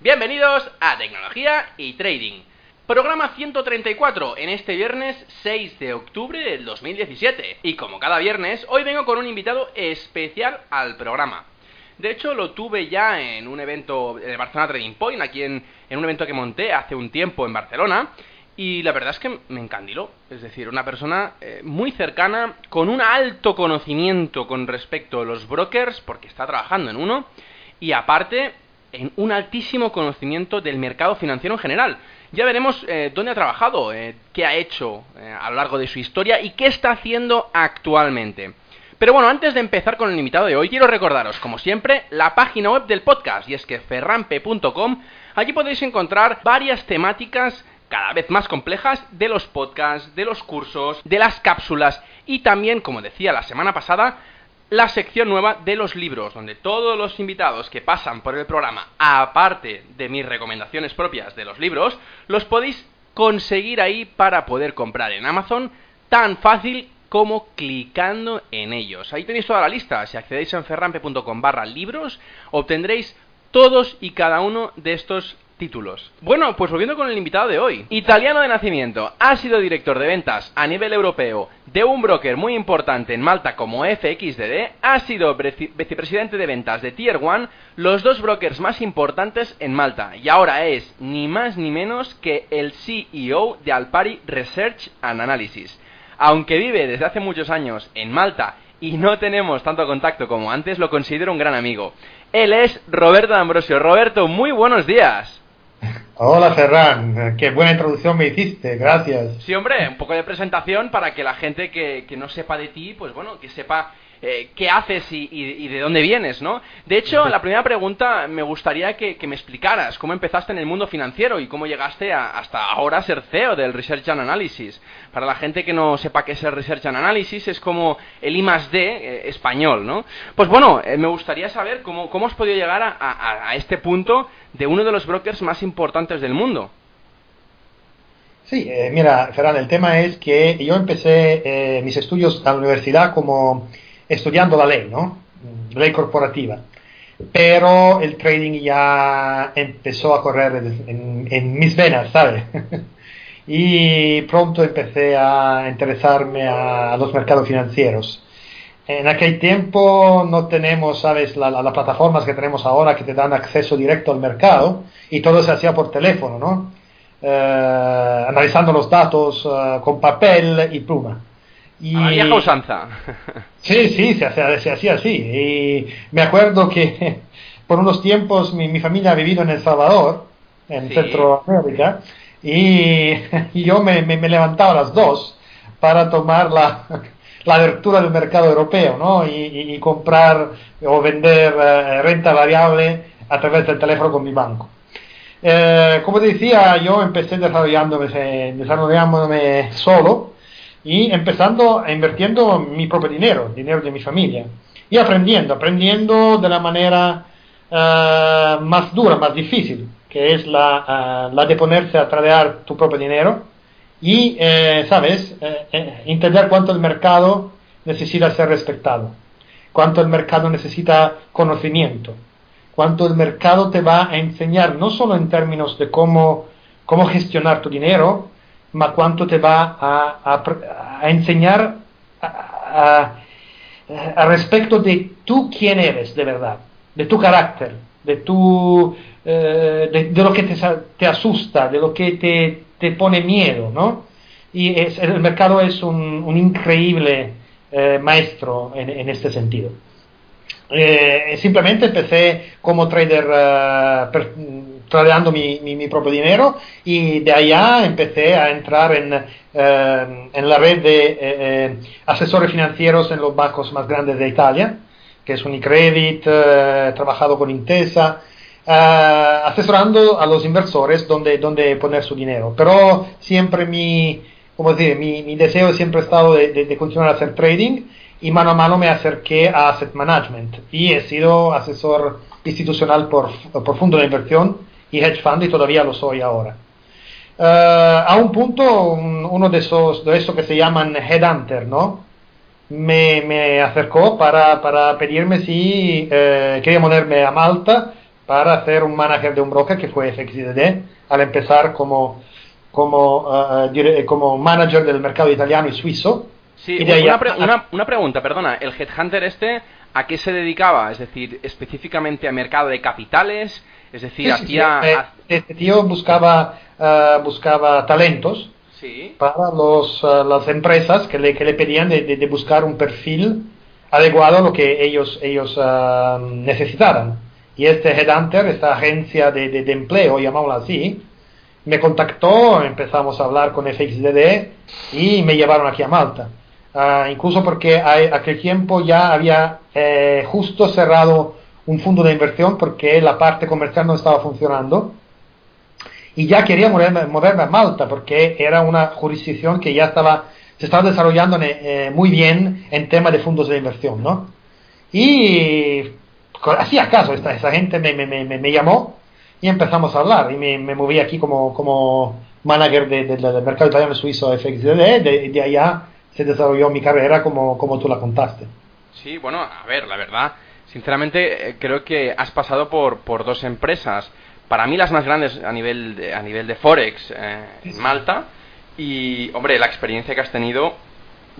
bienvenidos a Tecnología y Trading. Programa 134 en este viernes 6 de octubre del 2017. Y como cada viernes, hoy vengo con un invitado especial al programa. De hecho, lo tuve ya en un evento de Barcelona Trading Point, aquí en, un evento que monté hace un tiempo en Barcelona. Y la verdad es que me encandiló. Es decir, una persona eh, muy cercana, con un alto conocimiento con respecto a los brokers, porque está trabajando en uno. Y aparte, en un altísimo conocimiento del mercado financiero en general. Ya veremos eh, dónde ha trabajado, eh, qué ha hecho a lo largo de su historia y qué está haciendo actualmente. Pero bueno, antes de empezar con el invitado de hoy, quiero recordaros, como siempre, la página web del podcast, y es que ferrampe.com, allí podéis encontrar varias temáticas cada vez más complejas de los podcasts, de los cursos, de las cápsulas y también, como decía la semana pasada, la sección nueva de los libros, donde todos los invitados que pasan por el programa, aparte de mis recomendaciones propias de los libros, los podéis conseguir ahí para poder comprar en Amazon tan fácil como clicando en ellos. Ahí tenéis toda la lista. Si accedéis a ferrampe.com barra libros, obtendréis todos y cada uno de estos títulos. Bueno, pues volviendo con el invitado de hoy. Italiano de nacimiento, ha sido director de ventas a nivel europeo de un broker muy importante en Malta como FXDD, ha sido vicepresidente de ventas de Tier 1, los dos brokers más importantes en Malta, y ahora es ni más ni menos que el CEO de Alpari Research and Analysis. Aunque vive desde hace muchos años en Malta y no tenemos tanto contacto como antes, lo considero un gran amigo. Él es Roberto Ambrosio. Roberto, muy buenos días. Hola Ferran, qué buena introducción me hiciste, gracias. Sí, hombre, un poco de presentación para que la gente que, que no sepa de ti, pues bueno, que sepa eh, qué haces y, de dónde vienes, ¿no? De hecho, la primera pregunta me gustaría que, me explicaras cómo empezaste en el mundo financiero y cómo llegaste hasta ahora a ser CEO del Research and Analysis. Para la gente que no sepa qué es el Research and Analysis, es como el I más D eh, español, ¿no? Pues bueno, eh, me gustaría saber cómo, cómo has podido llegar a, este punto de uno de los brokers más importantes del mundo. Sí, mira, Ferran, el tema es que yo empecé mis estudios en la universidad como estudiando la ley, ¿no? Ley corporativa. Pero el trading ya empezó a correr en, mis venas, ¿sabes? y pronto empecé a interesarme a, los mercados financieros. En aquel tiempo no tenemos, ¿sabes?, las plataformas que tenemos ahora que te dan acceso directo al mercado y todo se hacía por teléfono, ¿no? Eh, analizando los datos eh, con papel y pluma. Y... Ah, usanza. sí, sí, se hacía, así. Y me acuerdo que por unos tiempos mi, familia ha vivido en El Salvador, en Centroamérica, y, yo me, levantaba a las dos para tomar la, la abertura del mercado europeo, ¿no? Y, comprar o vender eh, renta variable a través del teléfono con mi banco. Eh, como decía, yo empecé desarrollándome, desarrollándome solo y empezando a invirtiendo mi propio dinero, dinero de mi familia, y aprendiendo, aprendiendo de la manera eh, más dura, más difícil, que es la, eh, la, de ponerse a tradear tu propio dinero y, eh, ¿sabes?, entender cuánto el mercado necesita ser respetado, cuánto el mercado necesita conocimiento, cuánto el mercado te va a enseñar, no solo en términos de cómo, cómo gestionar tu dinero, ma cuánto te va a, a, enseñar a, respecto de tú quién eres de verdad, de tu carácter, de, tu, eh, de, lo que te, te, asusta, de lo que te, te pone miedo, ¿no? Y el mercado es un, un increíble eh, maestro en, en, este sentido. Eh, simplemente empecé como trader per, tradeando mi, mi, propio dinero y de allá empecé a entrar en, eh, en la red de eh, eh, asesores financieros en los bancos más grandes de Italia, que es Unicredit, he trabajado con Intesa, asesorando a los inversores donde, donde poner su dinero. Pero siempre mi, como decir, mi, mi deseo siempre ha estado de, de, continuar a hacer trading y mano a mano me acerqué a asset management y he sido asesor institucional por, por fondo de inversión y hedge fund y todavía lo soy ahora. Uh, a un punto, uno de esos, de esos que se llaman headhunter, ¿no? Me, me acercó para, para, pedirme si uh, quería ponerme a Malta para hacer un manager de un broker que fue FXDD al empezar como, como, uh, como manager del mercado italiano y suizo. Sí, y una, pre una, una, pregunta, perdona. ¿El headhunter este a qué se dedicaba? Es decir, específicamente a mercado de capitales, es decir, sí, sí, eh, este tío buscaba, uh, buscaba talentos para los, uh, las empresas que le, que le pedían de, de, de, buscar un perfil adecuado a lo que ellos, ellos uh, necesitaran. Y este Headhunter, esta agencia de, de, empleo, llamámosla así, me contactó, empezamos a hablar con FXDD y me llevaron aquí a Malta. incluso porque a, aquel tiempo ya había eh, justo cerrado un fondo de inversión porque la parte comercial no estaba funcionando. Y ya quería moverme, a Malta porque era una jurisdicción que ya estaba, se estaba desarrollando eh, muy bien en tema de fondos de inversión, ¿no? Y así acaso esta, esa gente me, me, me, me, llamó y empezamos a hablar y me, moví aquí como, como manager de, del mercado italiano suizo FXDD, de, de allá se desarrolló mi carrera como, como tú la contaste. Sí, bueno, a ver, la verdad, Sinceramente, eh, creo que has pasado por, por dos empresas, para mí las más grandes a nivel de, a nivel de Forex eh, en Malta, y, hombre, la experiencia que has tenido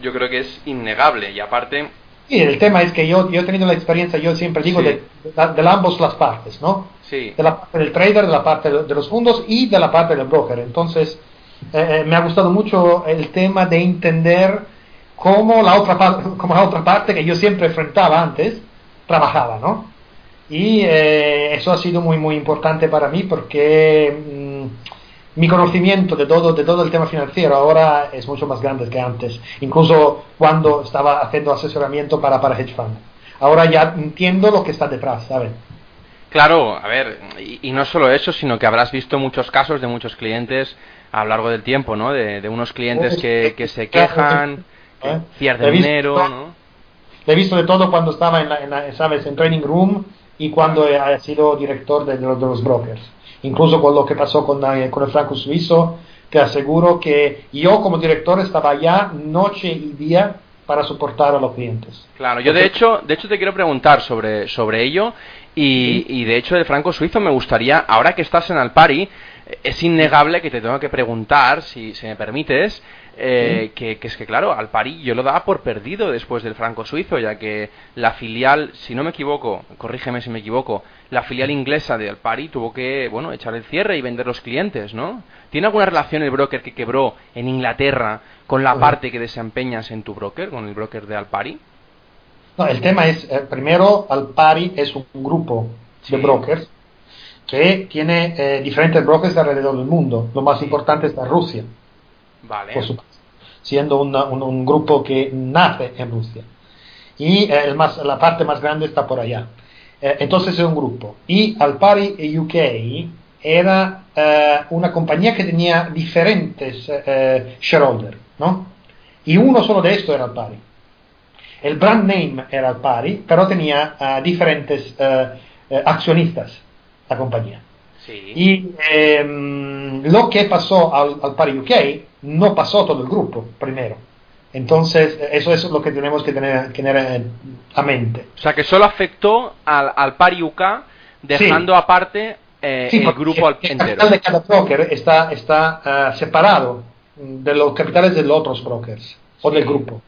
yo creo que es innegable, y aparte... Sí, el tema es que yo, yo he tenido la experiencia, yo siempre digo, de, de, ambos las partes, ¿no? Sí. De la parte del trader, de la parte de los fondos y de la parte del broker. Entonces, eh, me ha gustado mucho el tema de entender cómo la, otra, cómo la otra parte que yo siempre enfrentaba antes, trabajaba, ¿no? Y eh, eso ha sido muy, muy importante para mí porque mmm, mi conocimiento de todo, de todo el tema financiero ahora es mucho más grande que antes, incluso cuando estaba haciendo asesoramiento para, para hedge fund. Ahora ya entiendo lo que está detrás, ¿sabes? Claro, a ver, y, y, no solo eso, sino que habrás visto muchos casos de muchos clientes a lo largo del tiempo, ¿no? De, de unos clientes que, que se quejan, que pierden dinero, ¿no? He visto de todo cuando estaba en, la, en ¿sabes? en Training Room y cuando he, sido director de, de, los, brokers. Incluso con lo que pasó con, eh, con el franco suizo, te aseguro que yo como director estaba allá noche y día para soportar a los clientes. Claro, yo de hecho, de hecho te quiero preguntar sobre, sobre ello y, y de hecho del franco suizo me gustaría, ahora que estás en Alpari, es innegable que te tengo que preguntar, si, si me permites, eh, que, que, es que, claro, al Pari yo lo daba por perdido después del franco suizo, ya que la filial, si no me equivoco, corrígeme si me equivoco, la filial inglesa de Alpari tuvo que, bueno, echar el cierre y vender los clientes, ¿no? ¿Tiene alguna relación el broker que quebró en Inglaterra con la parte que desempeñas en tu broker, con el broker de Alpari? No, el tema es, eh, primero, Alpari es un grupo de brokers que tiene eh, diferentes brokers alrededor del mundo. Lo más importante está Rusia. Vale. Por supuesto. Siendo una, un, un, grupo que nace en Rusia. Y eh, el más, la parte más grande está por allá. Eh, entonces es un grupo. Y Alpari UK era eh, una compañía que tenía diferentes eh, shareholders, ¿no? Y uno solo de estos era Alpari. El brand name era Alpari, pero tenía diferentes accionistas la compañía. Sí. Y eh, lo que pasó al, al Pari UK no pasó todo el grupo primero. Entonces, eso es lo que tenemos que tener, que tener a mente. O sea, que solo afectó al, al Pari UK, dejando sí. aparte eh, sí, el grupo el, el capital de cada broker está, está uh, separado de los capitales de los otros brokers o del grupo.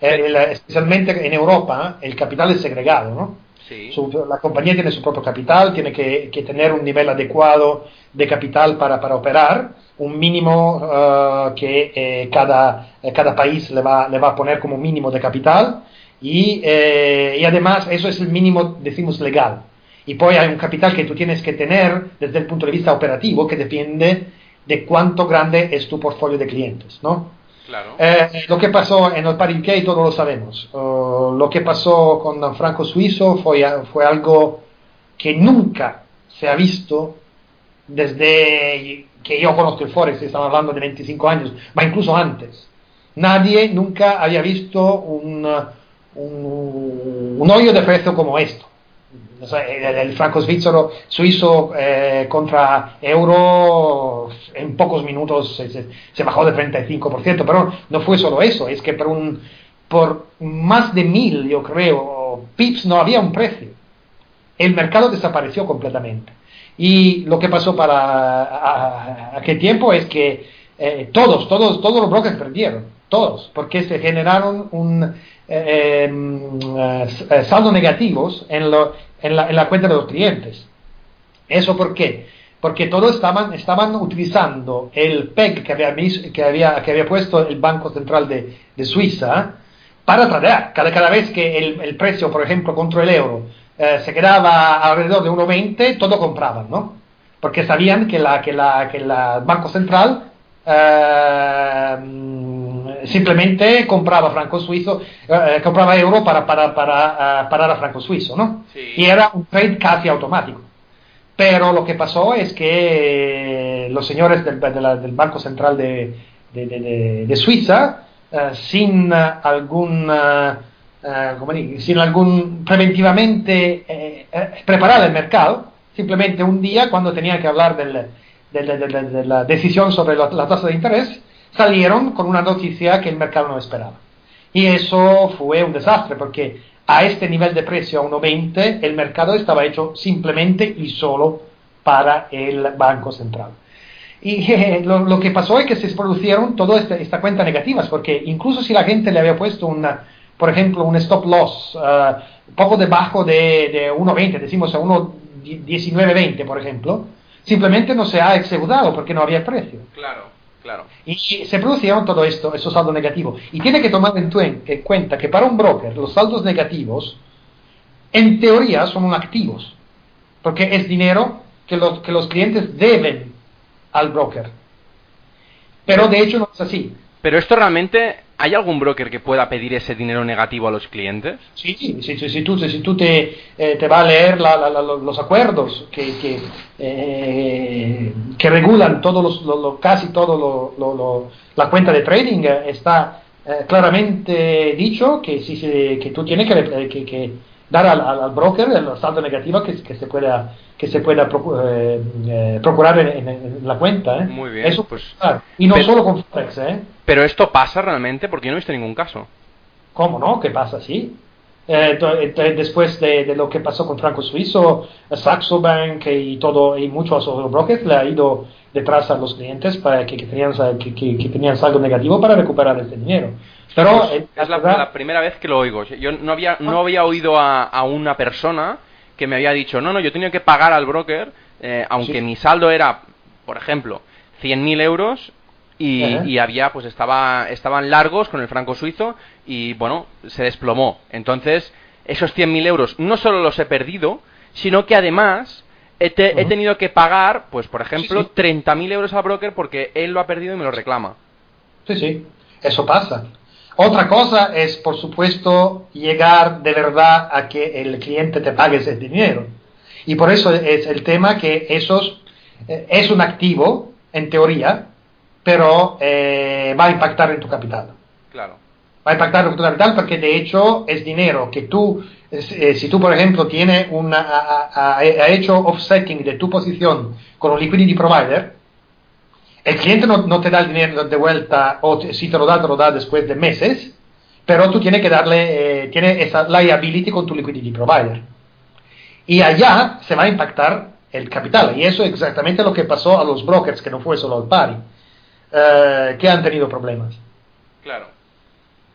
El, especialmente en Europa, el capital es segregado, ¿no? Sí. Su, la compañía tiene su propio capital, tiene que, que tener un nivel adecuado de capital para, para operar, un mínimo uh, que eh, cada, eh, cada país le va, le va a poner como mínimo de capital y, eh, y además eso es el mínimo, decimos, legal. Y pues hay un capital que tú tienes que tener desde el punto de vista operativo que depende de cuánto grande es tu portfolio de clientes, ¿no? Claro. Eh, lo que pasó en el Paris todos lo sabemos. Uh, lo que pasó con Franco Suizo fue, fue algo que nunca se ha visto desde que yo conozco el Forex, estamos hablando de 25 años, ma incluso antes. Nadie nunca había visto un, un, un hoyo de precio como esto. El, franco suizo, suizo eh, contra euro en pocos minutos se, bajó de 35%, pero no fue solo eso, es que por, un, por más de mil, yo creo, pips no había un precio. El mercado desapareció completamente. Y lo que pasó para aquel tiempo es que eh, todos, todos, todos los brokers perdieron, todos, porque se generaron un eh, eh, saldo negativos en, lo, en, la, en, la, cuenta de los clientes. ¿Eso por qué? Porque todos estaban, estaban utilizando el PEG que había, que había, que había puesto el Banco Central de, de Suiza para tradear. Cada, cada vez que el, el, precio, por ejemplo, contra el euro eh, se quedaba alrededor de 1,20, todo compraban, ¿no? Porque sabían que la, que la, que la Banco Central eh, simplemente compraba franco suizo, eh, compraba euro para, para, para uh, parar a franco suizo, ¿no? Sí. Y era un trade casi automático. Pero lo que pasó es que los señores del, de la, del Banco Central de, de, de, de Suiza, sin algún, uh, sin algún preventivamente eh, preparar el mercado, simplemente un día cuando tenía que hablar del, de, de, de, la decisión sobre la, la, tasa de interés, salieron con una noticia que el mercado no esperaba. Y eso fue un desastre, porque a este nivel de precio, a 1,20, el mercado estaba hecho simplemente y solo para el Banco Central. Y eh, lo, lo, que pasó es que se produjeron toda esta, esta, cuenta negativas, porque incluso si la gente le había puesto una, por ejemplo, un stop loss uh, poco debajo de, de 1,20, decimos a 1,1920, por ejemplo, simplemente no se ha executado porque no había precio. Claro, claro. Y se producieron todo esto, esos saldos negativos. Y tiene que tomar en, en, cuenta que para un broker los saldos negativos, en teoría, son activos, porque es dinero que los, que los clientes deben al broker. Pero de hecho no es así. Pero esto realmente, ¿hay algún broker que pueda pedir ese dinero negativo a los clientes? Sí, si, si, si tú, si tú te, eh, te vas a leer la, la, la, los acuerdos que, que, eh, que regulan todos los, lo, lo, casi todo lo, la cuenta de trading, eh, está claramente dicho que, si, que tú tienes que, que, que dar al, al, broker el saldo negativo que, que se pueda que se pueda eh, eh, procurar en, en, en, la cuenta. ¿eh? Muy bien. Eso, pues, y no pero, solo con Forex. ¿eh? Pero esto pasa realmente porque yo no he visto ningún caso. ¿Cómo no? ¿Qué pasa? Sí. Eh, después de, de, lo que pasó con Franco Suizo, Saxo Bank y todo y muchos otros brokers le ha ido detrás a los clientes para que, que tenían que, que, que, tenían saldo negativo para recuperar este dinero. Pero pues eh, es la, verdad, la, primera vez que lo oigo. Yo no había no había oído a, a una persona que me había dicho, no, no, yo tenía que pagar al broker, eh, aunque sí. mi saldo era, por ejemplo, 100.000 euros y, uh -huh. y, había, pues estaba, estaban largos con el franco suizo y, bueno, se desplomó. Entonces, esos 100.000 euros no solo los he perdido, sino que además he, te, uh -huh. he tenido que pagar, pues, por ejemplo, sí, sí. 30.000 euros al broker porque él lo ha perdido y me lo reclama. Sí, sí, eso pasa. Otra cosa es, por supuesto, llegar de verdad a que el cliente te pague ese dinero. Y por eso es el tema que esos eh, es un activo, en teoría, pero eh, va a impactar en tu capital. Claro. Va a impactar en tu capital porque de hecho es dinero que tú, eh, si tú por ejemplo tienes una, ha, ha, hecho offsetting de tu posición con un liquidity provider, el cliente no, no, te da el dinero de vuelta o te, si te lo da, te lo da después de meses, pero tú tienes que darle, eh, tiene esa liability con tu liquidity provider. Y allá se va a impactar el capital. Y eso es exactamente lo que pasó a los brokers, que no fue solo al pari, eh, que han tenido problemas. Claro.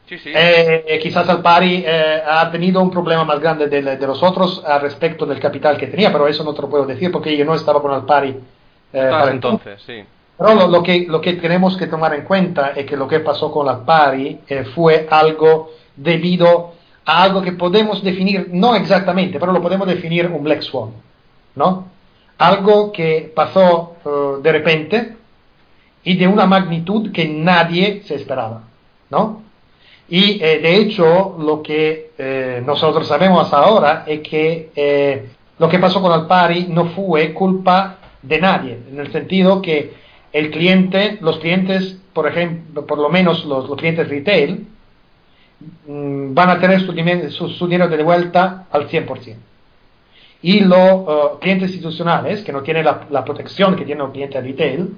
Sí, sí. Eh, quizás al pari eh, ha tenido un problema más grande de, de, los otros al respecto del capital que tenía, pero eso no te lo puedo decir porque yo no estaba con Alpari. Eh, entonces, sí. Pero lo, lo, que, lo que tenemos que tomar en cuenta es que lo que pasó con la Pari eh, fue algo debido a algo que podemos definir, no exactamente, pero lo podemos definir un Black Swan, ¿no? Algo que pasó uh, de repente y de una magnitud que nadie se esperaba, ¿no? Y eh, de hecho lo que eh, nosotros sabemos hasta ahora es que eh, lo que pasó con Alpari no fue culpa de nadie, en el sentido que el cliente, los clientes, por ejemplo, por lo menos los, clientes retail, mm, van a tener su, dinero de vuelta al 100%. Y los uh, clientes institucionales, que no tienen la, protección que tiene un cliente retail,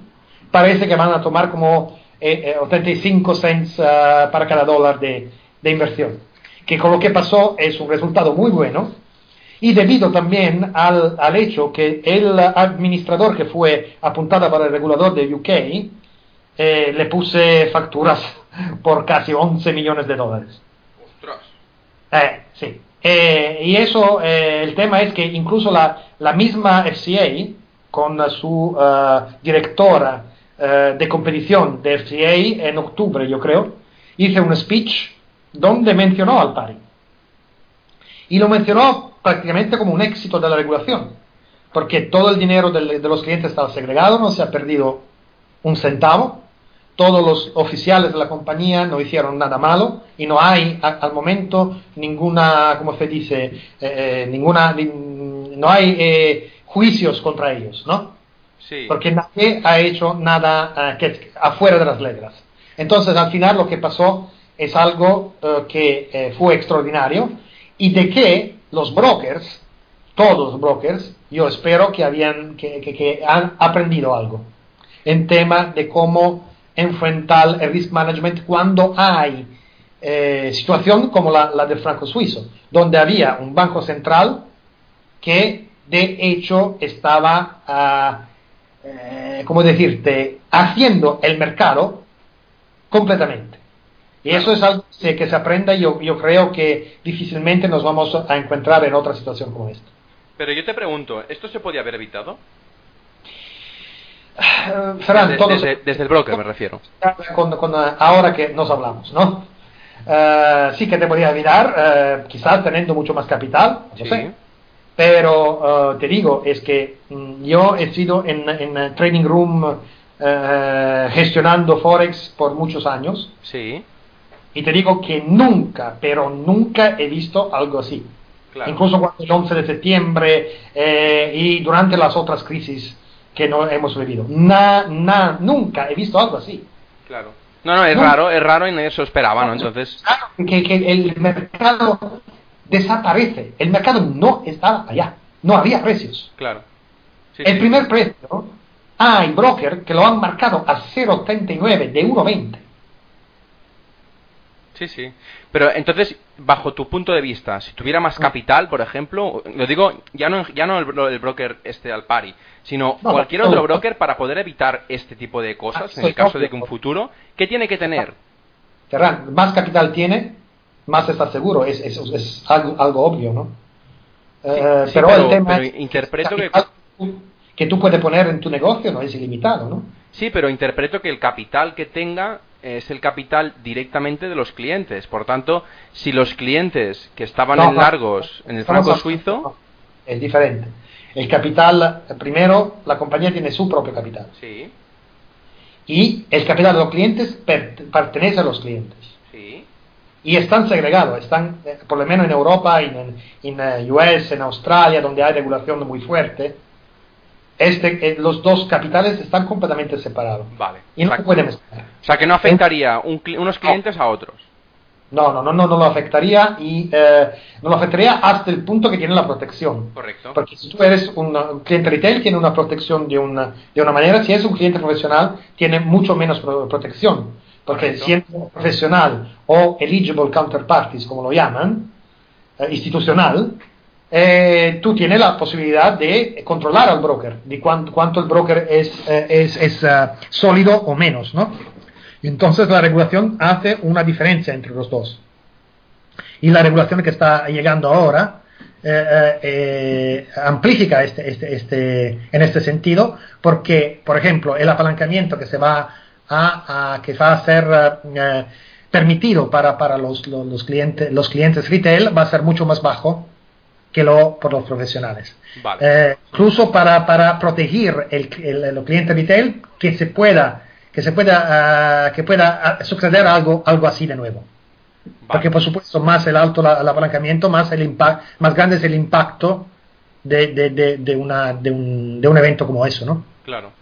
parece que van a tomar como 85 eh, eh, cents uh, para cada dólar de, de inversión. Que con lo que pasó es un resultado muy bueno, y debido también al, al, hecho que el administrador que fue apuntado para el regulador de UK eh, le puse facturas por casi 11 millones de dólares. ¡Ostras! Eh, sí. Eh, y eso, el tema es que incluso la, la misma FCA, con su directora de competición de FCA en octubre, yo creo, hizo un speech donde mencionó al pari. Y lo mencionó prácticamente como un éxito de la regulación, porque todo el dinero de, los clientes estaba segregado, no se ha perdido un centavo, todos los oficiales de la compañía no hicieron nada malo y no hay al momento ninguna, como se dice, eh, eh, ninguna, no hay eh, juicios contra ellos, ¿no? Sí. Porque nadie ha hecho nada que, afuera de las reglas. Entonces, al final lo que pasó es algo que fue extraordinario y de que los brokers, todos los brokers, yo espero que, habían, que, que, han aprendido algo en tema de cómo enfrentar el risk management cuando hay eh, situación como la, la del franco suizo, donde había un banco central que de hecho estaba, uh, eh, ¿cómo decirte?, haciendo el mercado completamente. Y eso es algo que se aprenda y yo, yo creo que difícilmente nos vamos a encontrar en otra situación como esta. Pero yo te pregunto, ¿esto se podía haber evitado? desde, desde, el broker me refiero. ahora que nos hablamos, ¿no? Eh, sí que te podía evitar, eh, quizás teniendo mucho más capital, no sé. Pero eh, te digo, es que mm, yo he sido en, en Training Room gestionando Forex por muchos años. Sí. Y te digo que nunca, pero nunca he visto algo así. Incluso cuando el 11 de septiembre eh, y durante las otras crisis que no hemos vivido. Na, na, nunca he visto algo así. Claro. No, no, es raro, es raro y nadie se esperaba, ¿no? Entonces... que, que el mercado desaparece. El mercado no estaba allá. No había precios. Claro. el primer precio, hay broker que lo han marcado a 0,39 de 1,20. Sí, sí. Pero entonces, bajo tu punto de vista, si tuviera más capital, por ejemplo, lo digo ya no ya no el, broker este al pari, sino cualquier otro broker para poder evitar este tipo de cosas en el caso de que un futuro, ¿qué tiene que tener? Más capital tiene, más está seguro, es, es, es algo, obvio, ¿no? Eh, pero, el tema es interpreto que... que tú puedes poner en tu negocio no es ilimitado, ¿no? Sí, pero interpreto que el capital que tenga es el capital directamente de los clientes. Por tanto, si los clientes que estaban en largos en el franco suizo... Es diferente. El capital, primero, la compañía tiene su propio capital. Sí. Y el capital de los clientes pertenece a los clientes. Sí. Y están segregados, están, eh, por lo menos en Europa, en, en, en US, en Australia, donde hay regulación muy fuerte, este, eh, los dos capitales están completamente separados. Vale. Y no o sea, pueden estar. O sea, que no afectaría unos clientes a otros. No, no, no, no, no lo afectaría y eh, no lo afectaría hasta el punto que tiene la protección. Correcto. Porque si tú eres un cliente retail, tiene una protección de una, de una manera. Si es un cliente profesional, tiene mucho menos protección. Porque si siendo profesional o eligible counterparties, como lo llaman, eh, institucional, eh, tú tienes la posibilidad de controlar al broker, de cuánto, cuánto el broker es, eh, es, es uh, sólido o menos, ¿no? Y entonces la regulación hace una diferencia entre los dos. Y la regulación que está llegando ahora eh, eh, amplifica este, este, este, en este sentido, porque, por ejemplo, el apalancamiento que se va a, a que va a ser uh, permitido para, para los, los, los, clientes, los clientes retail va a ser mucho más bajo que lo por los profesionales. Eh, incluso para, para proteger el, el, cliente retail que se pueda que se pueda uh, que pueda uh, suceder algo algo así de nuevo. Vale. Porque por supuesto más el alto la, el apalancamiento, más el impact, más grande es el impacto de, de, de, una, de, un, de un evento como eso, ¿no? Claro.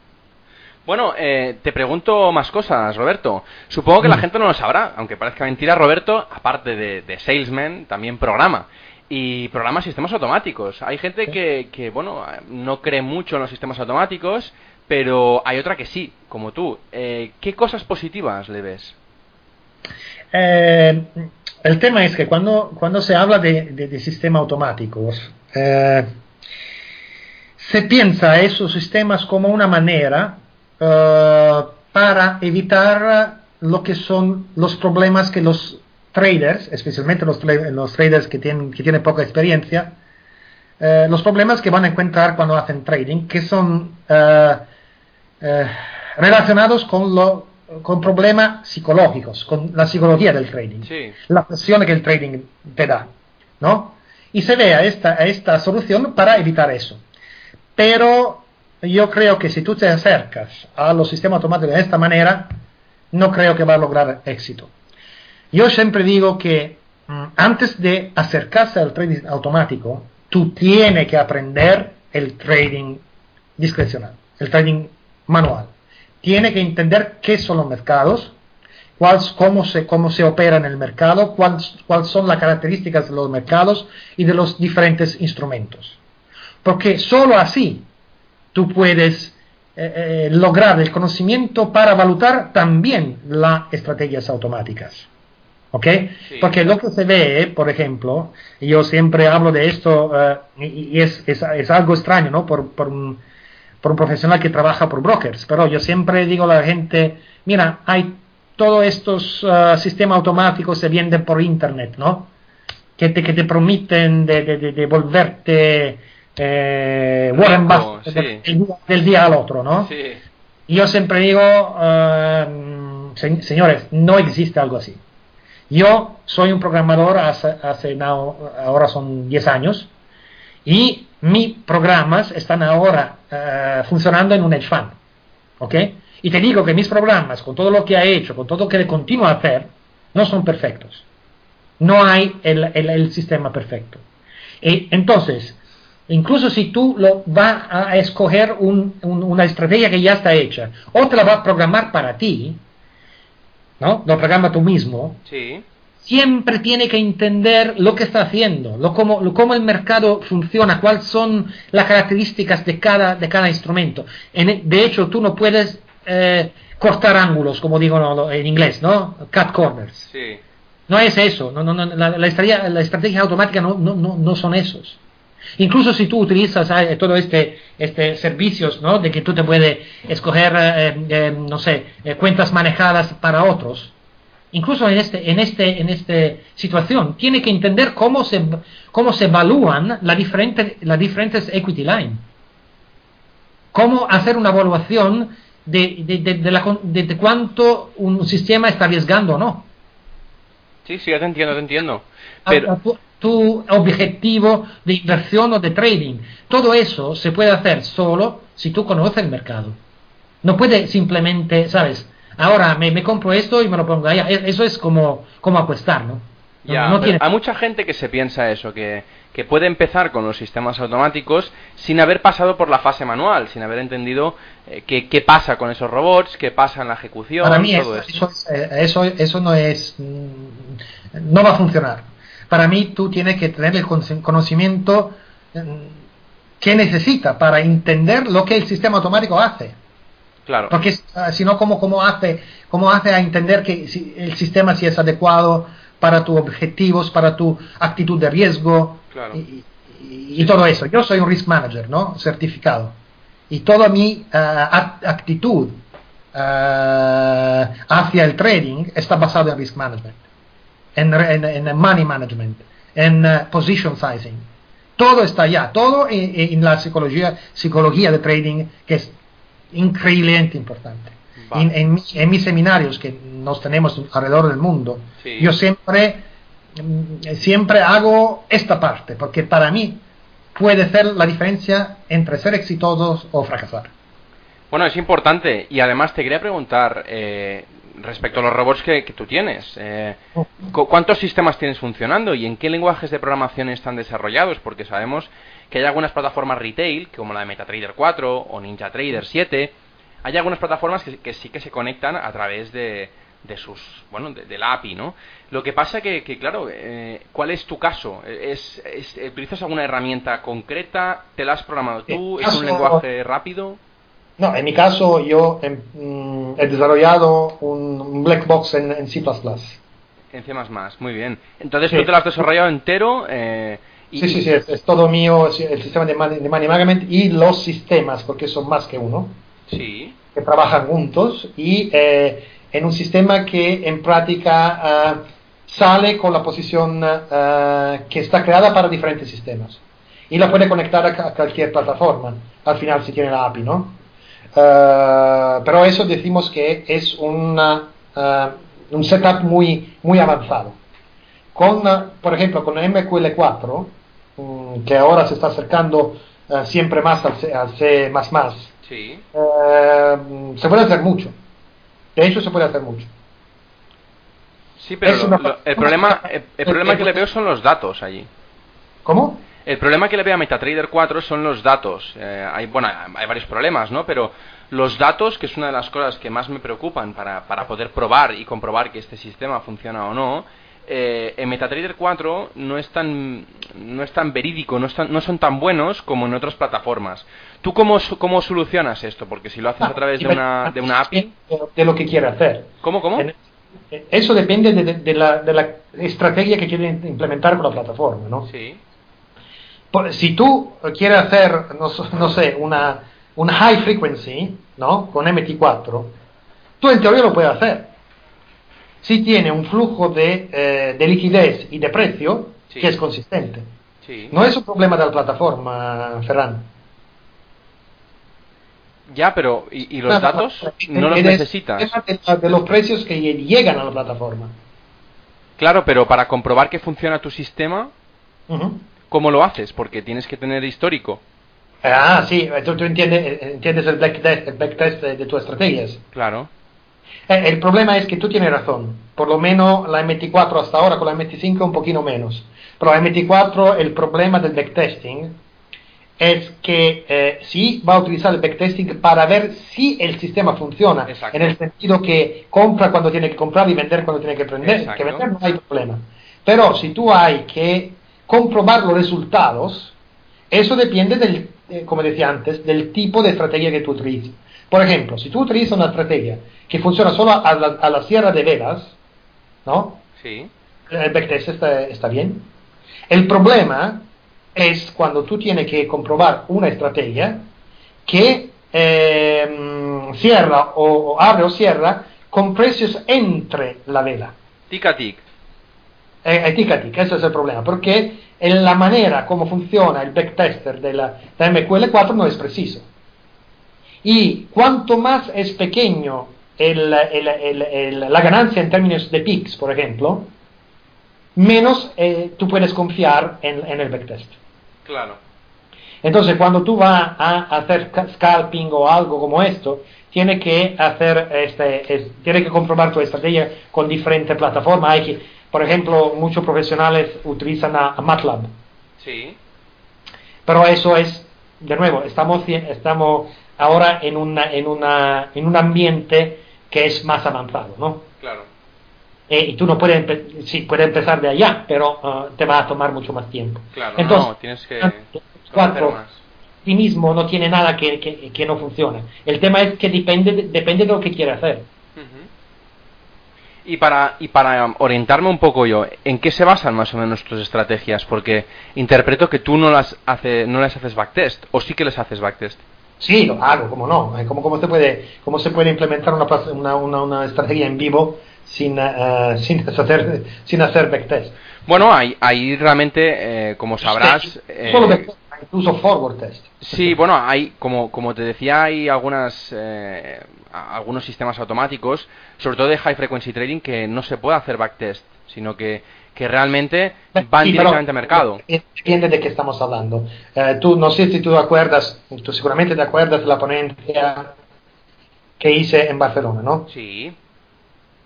Bueno, eh, te pregunto más cosas, Roberto. Supongo que la mm. gente no lo sabrá, aunque parezca mentira, Roberto, aparte de, de salesman, también programa. Y programa sistemas automáticos. Hay gente que, que, bueno, no cree mucho en los sistemas automáticos, pero hay otra que sí, como tú. Eh, ¿Qué cosas positivas le ves? Eh, el tema es que cuando, cuando se habla de, de, sistemas automáticos, eh, se piensa a esos sistemas como una manera para evitar lo que son los problemas que los traders, especialmente los, los traders que tienen, que tienen poca experiencia, uh, los problemas que van a encontrar cuando hacen trading, que son uh, relacionados con, lo, con problemas psicológicos, con la psicología del trading, sí. la presión que el trading te da, ¿no? Y se ve a esta, a esta solución para evitar eso. Pero yo creo que si tú te acercas a los sistemas automáticos de esta manera, no creo que va a lograr éxito. Yo siempre digo que mm, antes de acercarse al trading automático, tú tienes que aprender el trading discrecional, el trading manual. Tienes que entender qué son los mercados, cuál, cómo, se, cómo se opera en el mercado, cuáles son las características de los mercados y de los diferentes instrumentos. Porque solo así tú puedes eh, eh, lograr el conocimiento para evaluar también las estrategias automáticas. ¿Ok? Sí. Porque lo que se ve, por ejemplo, yo siempre hablo de esto uh, y, es, es, es, algo extraño, ¿no? Por, por, un, por, un, profesional que trabaja por brokers, pero yo siempre digo a la gente, mira, hay todos estos uh, sistemas automáticos se venden por internet, ¿no? Que te, que te prometen de, de, de volverte eh, Warren Buffett sí. del, del, día al otro, ¿no? Sí. Yo siempre digo, uh, se, señores, no existe algo así. Yo soy un programador hace, hace now, ahora son 10 años y mis programas están ahora uh, funcionando en un hedge fund, ¿ok? Y te digo que mis programas, con todo lo que ha hecho, con todo lo que le continúa a hacer, no son perfectos. No hay el, el, el sistema perfecto. Y entonces, Incluso si tú lo vas a escoger un, un, una estrategia que ya está hecha, o te la vas a programar para ti, ¿no? Lo programa tú mismo. Sí. Siempre tiene que entender lo que está haciendo, lo, cómo, lo, cómo el mercado funciona, cuáles son las características de cada, de cada instrumento. En, de hecho, tú no puedes eh, cortar ángulos, como digo no, en inglés, ¿no? Cut corners. Sí. No es eso. No, no, no, la, la, estrategia, la estrategia automática no, no son esos. Incluso si tú utilizas eh, todo este, este servicios, ¿no? De que tú te puedes escoger, eh, eh, no sé, eh, cuentas manejadas para otros. Incluso en este, en este, en esta situación, tiene que entender cómo se, cómo se evalúan las diferentes, las diferentes equity line. Cómo hacer una evaluación de, de, de, de, la, de cuánto un sistema está arriesgando o no. Sí, sí, ya te entiendo, te entiendo. Pero... Tu, objetivo de inversión o de trading. Todo eso se puede hacer solo si tú conoces el mercado. No puede simplemente, ¿sabes? Ahora me, me compro esto y me lo pongo allá. Eso es como, como apuestar, ¿no? Ya, no tiene... Hay mucha gente que se piensa eso, que, que puede empezar con los sistemas automáticos sin haber pasado por la fase manual, sin haber entendido eh, qué, qué, pasa con esos robots, qué pasa en la ejecución. Para mí todo eso, eso, eso, eso no es. No va a funcionar para mí tú tienes que tener el conocimiento que necesita para entender lo que el sistema automático hace. Claro. Porque uh, si no, ¿cómo, cómo, hace, ¿cómo hace a entender que si el sistema si es adecuado para tus objetivos, para tu actitud de riesgo claro. y, y, y, todo eso? Yo soy un risk manager, ¿no? Certificado. Y toda mi uh, actitud uh, hacia el trading está basada en risk management en, en, en money management, en uh, position sizing. Todo está allá, todo en, en, la psicología, psicología de trading, que es increíblemente importante. En, en, en, mis seminarios, que nos tenemos alrededor del mundo, sí. yo siempre, siempre hago esta parte, porque para mí puede ser la diferencia entre ser exitosos o fracasar. Bueno, es importante. Y además te quería preguntar, eh, respecto a los robots que, que tú tienes. Eh, ¿Cuántos sistemas tienes funcionando y en qué lenguajes de programación están desarrollados? Porque sabemos que hay algunas plataformas retail, como la de MetaTrader 4 o NinjaTrader 7, hay algunas plataformas que, sí que se conectan a través de, de sus, bueno, de, la API, ¿no? Lo que pasa que, que claro, eh, ¿cuál es tu caso? ¿Es, utilizas alguna herramienta concreta? ¿Te la has programado tú? ¿Es un lenguaje rápido? No, en mi caso yo he, mm, desarrollado un black box en, C++. En C++, muy bien. Entonces tú te lo has desarrollado entero. Eh, Sí, sí, sí, es, todo mío, el sistema de money, management y los sistemas, porque son más que uno. Sí. Que trabajan juntos y eh, en un sistema que en práctica eh, sale con la posición eh, que está creada para diferentes sistemas y la puede conectar a, cualquier plataforma, al final si tiene la API, ¿no? Pero eso decimos que es una, un setup muy, muy avanzado. Con, por ejemplo, con MQL4, mm, que ahora se está acercando siempre más al C, al C++, Sí. Eh, se puede hacer mucho. De hecho, se puede hacer mucho. Sí, pero el problema, el, problema que le veo son los datos allí. ¿Cómo? El problema que le veo a MetaTrader 4 son los datos. Eh, hay, bueno, hay varios problemas, ¿no? Pero los datos, que es una de las cosas que más me preocupan para, para poder probar y comprobar que este sistema funciona o no, eh, en MetaTrader 4 no es tan, no es tan verídico, no, no son tan buenos como en otras plataformas. ¿Tú cómo, cómo solucionas esto? Porque si lo haces a través de una, de una API... De lo que quiere hacer. ¿Cómo, cómo? Eso depende de, la, de la estrategia que quiere implementar con la plataforma, ¿no? Sí. Si tú quieres hacer, no, sé, una, una high frequency, ¿no? Con MT4, tú en teoría lo puedes hacer si tiene un flujo de, eh, de liquidez y de precio que es consistente. No es un problema de la plataforma, Ferran. Ya, pero ¿y, los datos? ¿No los necesitas? De, de los precios que llegan a la plataforma. Claro, pero para comprobar que funciona tu sistema, ¿cómo lo haces? Porque tienes que tener histórico. Ah, sí, tú, entiendes, entiendes el backtest, el backtest de, de tus estrategias. Claro. Eh, el problema es que tú tienes razón. Por lo menos la MT4 hasta ahora con la MT5 un poquito menos. Pero la MT4 el problema del backtesting es que eh, sí va a utilizar el backtesting para ver si el sistema funciona. En el sentido que compra cuando tiene que comprar y vender cuando tiene que, vender. que vender. No hay problema. Pero si tú hay que comprobar los resultados, eso depende del, eh, como decía antes, del tipo de estrategia que tú utilizas. Por ejemplo, si tú utilizas una estrategia que funciona solo a la, sierra de velas, ¿no? Sí. El backtest está, bien. El problema es cuando tú tienes que comprobar una estrategia que eh, cierra o, abre o cierra con precios entre la vela. Tic a tic. Eh, eh, tic a tic, ese es el problema, porque en la manera como funciona el backtester de la, de MQL4 no es preciso. Y cuanto más es pequeño la ganancia en términos de PICs, por ejemplo, menos eh, tú puedes confiar en, el backtest. Claro. Entonces, cuando tú vas a hacer scalping o algo como esto, tiene que hacer este, tiene que comprobar tu estrategia con diferentes plataformas. Hay que, por ejemplo, muchos profesionales utilizan a, MATLAB. Sí. Pero eso es, de nuevo, estamos, estamos ahora en, una, en, una, en un ambiente que es más avanzado, ¿no? Claro. Eh, y tú no puedes, sí, puedes empezar de allá, pero uh, te va a tomar mucho más tiempo. Claro, Entonces, no, tienes que... Cuatro, sí mismo no tiene nada que, que, no funcione. El tema es que depende, depende de lo que quiere hacer. Y para, y para orientarme un poco yo, ¿en qué se basan más o menos tus estrategias? Porque interpreto que tú no las, hace, no les haces backtest, o sí que les haces backtest. Sí, lo hago, como no. Eh, ¿Cómo, cómo, se, puede, cómo se puede implementar una, una, una, estrategia en vivo sin, uh, sin, hacer, sin hacer backtest? Bueno, ahí, ahí realmente, eh, como sabrás... Eh, solo backtest, incluso forward test. Sí, bueno, hay, como, como te decía, hay algunas, algunos sistemas automáticos, sobre todo de high frequency trading, que no se puede hacer backtest, sino que que realmente van directamente al mercado. Entiende de qué estamos hablando. Eh, tú, no sé si tú acuerdas, tú seguramente te acuerdas de la ponencia que hice en Barcelona, ¿no? Sí.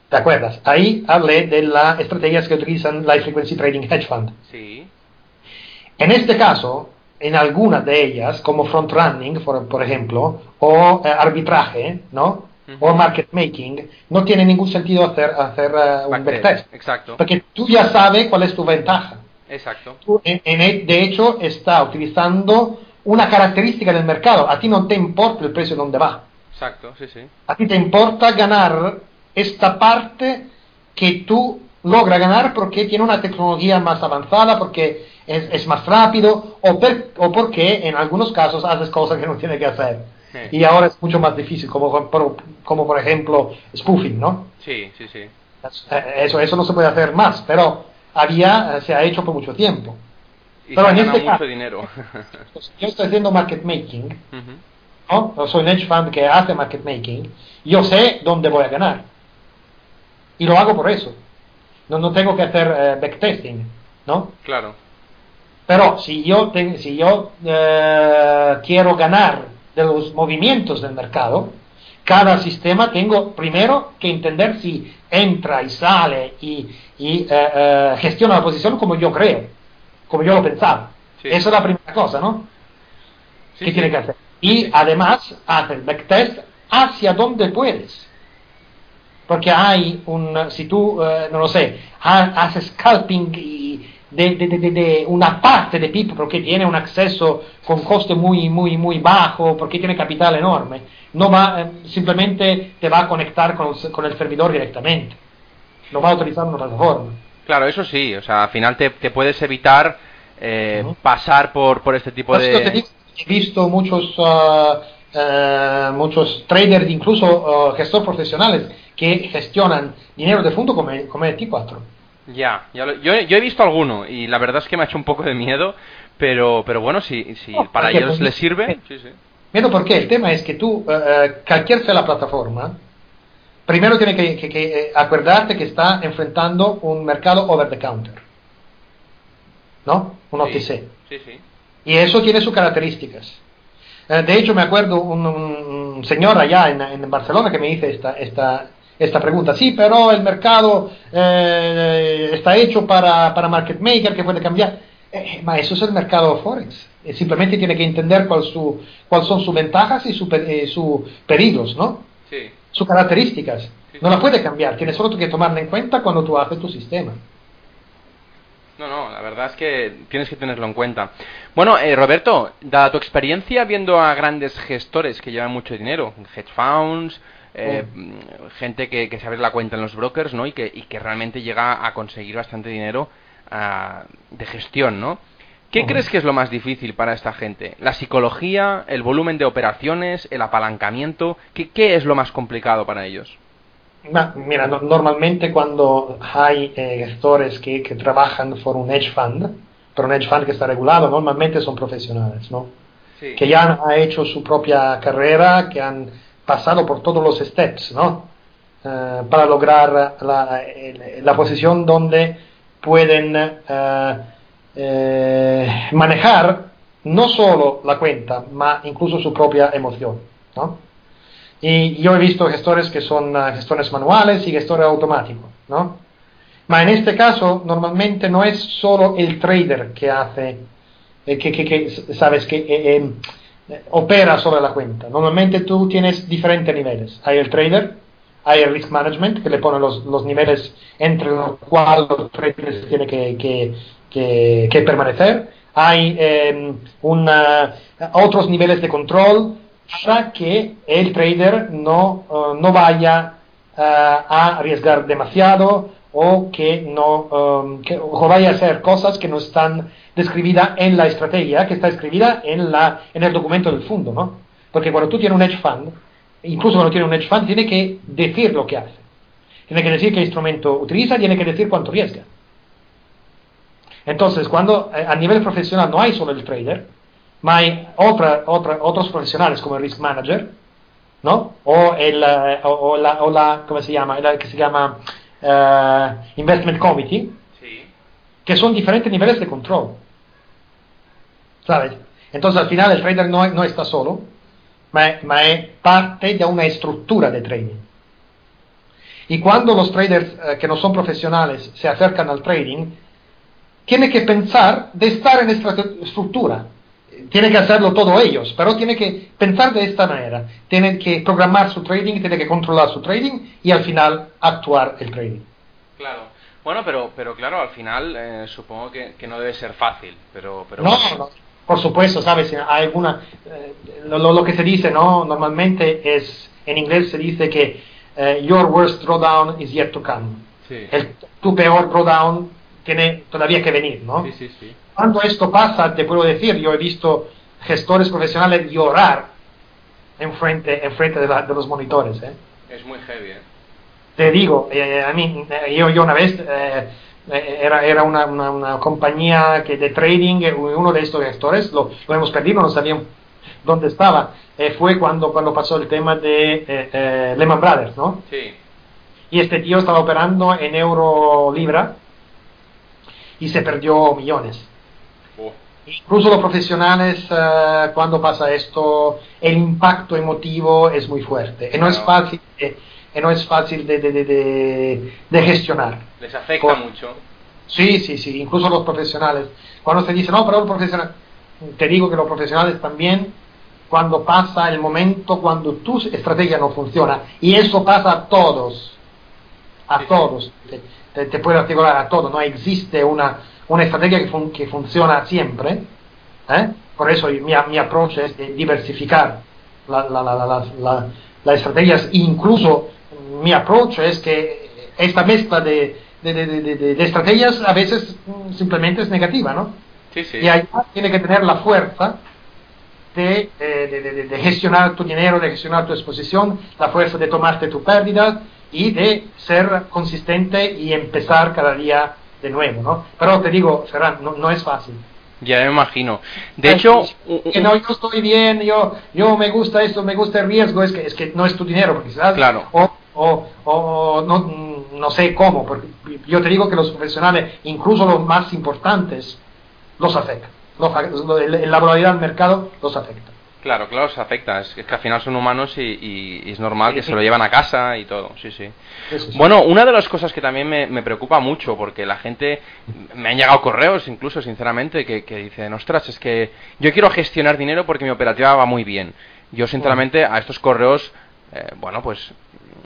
¿Te acuerdas? Ahí hablé de las estrategias que utilizan la Frequency Trading Hedge Fund. Sí. En este caso, en algunas de ellas, como front running, por, por ejemplo, o eh, arbitraje, ¿no? O market making, no tiene ningún sentido hacer, hacer uh, un backtest. Exacto. Porque tú ya sabes cuál es tu ventaja. Exacto. Tú, en, en, de hecho, está utilizando una característica del mercado. A ti no te importa el precio donde va. Exacto, sí, sí. A ti te importa ganar esta parte que tú logras ganar porque tiene una tecnología más avanzada, porque es, es más rápido o, per, o, porque en algunos casos haces cosas que no tiene que hacer. Sí. Y ahora es mucho más difícil, como, como, por ejemplo spoofing, ¿no? Sí, sí, sí. Eso, eso no se puede hacer más, pero había, se ha hecho por mucho tiempo. Y pero se en este mucho caso, dinero. yo estoy haciendo market making, Ujú. ¿no? Yo soy un hedge fund que hace market making, yo sé dónde voy a ganar. Y lo hago por eso. No, no tengo que hacer eh, backtesting, ¿no? Claro. Pero si yo, te- si yo eh, quiero ganar de los movimientos del mercado, cada sistema tengo primero que entender si entra y sale y, y, eh, eh, gestiona la posición como yo creo, como yo lo pensaba. Sí. Esa es la primera cosa, ¿no? Sí, que sí. tiene que hacer. Y además hace el backtest hacia donde puedes. Porque hay un, si tú, eh, no lo sé, ha- haces scalping de, de- de- de- una parte de PIP porque tiene un acceso con coste muy, muy, muy bajo, porque tiene capital enorme, no va, eh, simplemente te va a conectar con, con el servidor directamente. No va a utilizar una plataforma. Claro, eso sí. O sea, al final te, te puedes evitar eh, Ujú. pasar por, por este tipo te de... he visto muchos, ah, eh, muchos traders, incluso ah, gestores profesionales, que gestionan dinero de fondo como, como el T4. Ya, ya lo- yo, yo he visto alguno y la verdad es que me ha hecho un poco de miedo, pero, pero bueno, si, si No, para ellos pues- les sirve, sí, sí. Mira, porque el tema es que tú, eh, eh, cualquier sea la plataforma, primero tiene que, que- que, eh, acordarte que está enfrentando un mercado over the counter. ¿No? Un OTC. Sí, sí. Y eso tiene sus características. Eh, de hecho, me acuerdo un, un- un señor allá en, en Barcelona que me hizo esta, esta, esta pregunta. Sí, pero el mercado eh, está hecho para, para market maker que puede cambiar. Eh, ma eso es el mercado Forex. Eh, simplemente tiene que entender cuál su, cuáles son sus ventajas y sus eh, sus peligros, ¿no? Sí. Sus características. Sí, No la puede cambiar. Tienes solo que tomarla en cuenta cuando tú haces tu sistema. No, no, la verdad es que tienes que tenerlo en cuenta. Bueno, eh, Roberto, dada tu experiencia viendo a grandes gestores que llevan mucho dinero, hedge funds, eh, gente que, que se abre la cuenta en los brokers, ¿no? Y que, y que realmente llega a conseguir bastante dinero ah, de gestión, ¿no? ¿Qué Ujú. crees que es lo más difícil para esta gente? ¿La psicología, el volumen de operaciones, el apalancamiento? ¿Qué, qué es lo más complicado para ellos? Mira, no- normalmente cuando hay eh, gestores que, que trabajan por un hedge fund, por un hedge fund que está regulado, normalmente son profesionales, ¿no? Sí. Que ya han hecho su propia carrera, que han pasado por todos los steps, ¿no? Eh, para lograr la, la posición donde pueden eh, eh, manejar no solo la cuenta, ma incluso su propia emoción, ¿no? Y yo he visto gestores que son gestores manuales y gestores automáticos, ¿no? Ma en este caso, normalmente no es solo el trader que hace, sabes, que eh, opera sobre la cuenta. Normalmente tú tienes diferentes niveles. Hay el trader, hay el risk management, que le pone los, los niveles entre los cuales los traders tienen que, que, permanecer. Hay eh, otros niveles de control para que el trader no, eh, no vaya eh, a arriesgar demasiado o que no um, que, o vaya a hacer cosas que no están descritas en la estrategia, que está escrita en, la, en el documento del fondo, ¿no? Porque cuando tú tienes un hedge fund, incluso cuando tienes un hedge fund, tiene que decir lo que hace. Tiene que decir qué instrumento utiliza, tiene que decir cuánto riesga. Entonces, cuando eh, a nivel profesional no hay solo el trader, hay otra, otra, otros profesionales como el risk manager, ¿no? O, el, eh, o, la, o la, ¿cómo se llama? La que se llama eh, investment committee. Que son diferentes niveles de control. ¿Sabes? Entonces al final el trader no, no está solo, ma, es parte de una estructura de trading. Y cuando los traders eh, que no son profesionales se acercan al trading, tiene que pensar de estar en esta estructura. tiene que hacerlo todos ellos, pero tiene que pensar de esta manera. Tiene que programar su trading, tiene que controlar su trading y al final actuar el trading. Claro. Bueno, pero, pero claro, al final eh, supongo que, que, no debe ser fácil, pero... pero no, no, por supuesto, ¿sabes? Hay alguna... Eh, lo, lo, que se dice, ¿no? Normalmente es... En inglés se dice que uh, your worst drawdown is yet to come. Sí. El, tu peor drawdown tiene todavía que venir, ¿no? Sí, sí, sí. Cuando esto pasa, te puedo decir, yo he visto gestores profesionales llorar en frente, en frente de, la, de los monitores. ¿eh? Es muy heavy, ¿eh? Te digo, eh, a mí, eh, yo, yo una vez eh, era, era una, una, una, compañía que de trading, uno de estos gestores, lo, lo hemos perdido, no sabíamos dónde estaba. fue cuando, cuando pasó el tema de Lehman Brothers, ¿no? Sí. Y este tío estaba operando en euro libra y se perdió millones. Oh. Incluso los profesionales, uh, cuando pasa esto, el impacto emotivo es muy fuerte. Y no es fácil, y no es fácil de, de, de, de gestionar. Les afecta Por, mucho. Sí, sí, sí. Incluso los profesionales. Cuando se dice, no, pero los profesionales, te digo que los profesionales también, cuando pasa el momento, cuando tu estrategia no funciona, y eso pasa a todos, a sí, todos. Te, te, puede asegurar a todo, no existe una, una estrategia que, fun, que funciona siempre. ¿eh? Por eso mi, mi approach es de diversificar las la, la, la, la, estrategias. Incluso mi approach es que esta mezcla de, de, de, de, estrategias a veces simplemente es negativa, ¿no? Sí, sí. Y ahí tiene que tener la fuerza de, de, gestionar tu dinero, de gestionar tu exposición, la fuerza de tomarte tu pérdida y de ser consistente y empezar cada día de nuevo, ¿no? Pero te digo, Ferran, no, no es fácil. Ya me imagino. De hecho, que no, yo estoy bien, yo, yo me gusta esto, me gusta el riesgo, es que, es que no es tu dinero, porque ¿sabes? Claro. O, o, o no, no sé cómo, porque yo te digo que los profesionales, incluso los más importantes, los afectan. Los, la volatilidad del mercado los afecta. Claro, claro, se afecta. Es que, al final son humanos y, y, y es normal que se lo llevan a casa y todo. Sí, sí. Eso sí. Bueno, una de las cosas que también me, me, preocupa mucho, porque la gente, me han llegado correos incluso, sinceramente, que, que dicen, ostras, es que yo quiero gestionar dinero porque mi operativa va muy bien. Yo, sinceramente, a estos correos, eh, bueno, pues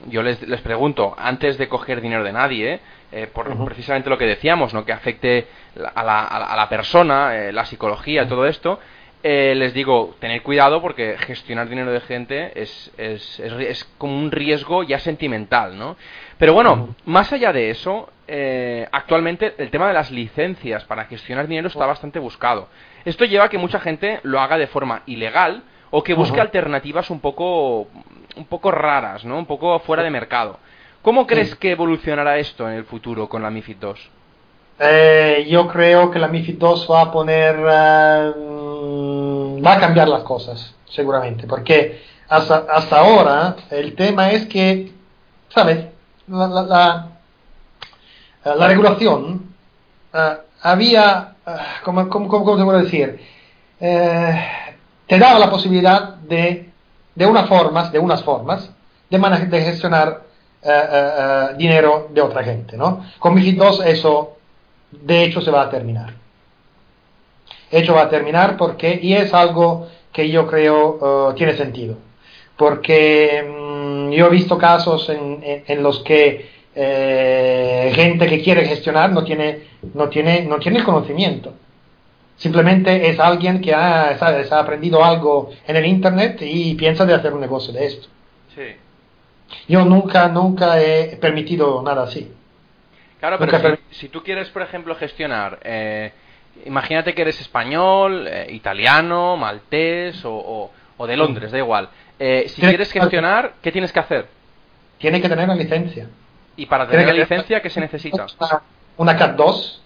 yo les, les, pregunto, antes de coger dinero de nadie, eh, por uh -huh. precisamente lo que decíamos, ¿no? que afecte a la, a la persona, eh, la psicología, uh -huh. todo esto, eh, les digo, tener cuidado porque gestionar dinero de gente es, es, es, es, como un riesgo ya sentimental, ¿no? Pero bueno, uh -huh. más allá de eso, eh, actualmente el tema de las licencias para gestionar dinero está bastante buscado. Esto lleva a que mucha gente lo haga de forma ilegal o que busque uh -huh. alternativas un poco, un poco raras, ¿no? Un poco fuera de mercado. ¿Cómo crees sí. que evolucionará esto en el futuro con la MIFID 2? Eh, yo creo que la MIFID 2 va a poner, uh, va a cambiar las cosas, seguramente, porque hasta, hasta ahora el tema es que, ¿sabes? La, la, la, la regulación uh, había, uh, ¿cómo, cómo, cómo, te puedo decir? Eh, te daba la posibilidad de, de unas formas, de unas formas, de, de gestionar dinero de otra gente, ¿no? Con MIFID 2 eso de hecho se va a terminar. De hecho va a terminar porque, y es algo que yo creo tiene sentido, porque um, yo he visto casos en, en, los que eh, gente que quiere gestionar no tiene, no tiene, no tiene el conocimiento. Simplemente es alguien que ha, ¿sabes? ha aprendido algo en el Internet y piensa de hacer un negocio de esto. Sí. Yo nunca, nunca he permitido nada así. Claro, pero si, si, tú quieres, por ejemplo, gestionar, eh, imagínate que eres español, eh, italiano, maltés o, o, o, de Londres, da igual. Eh, si quieres gestionar, ¿qué tienes que hacer? Tiene que tener una licencia. ¿Y para tener la licencia qué se necesita? Una, una CAT 2,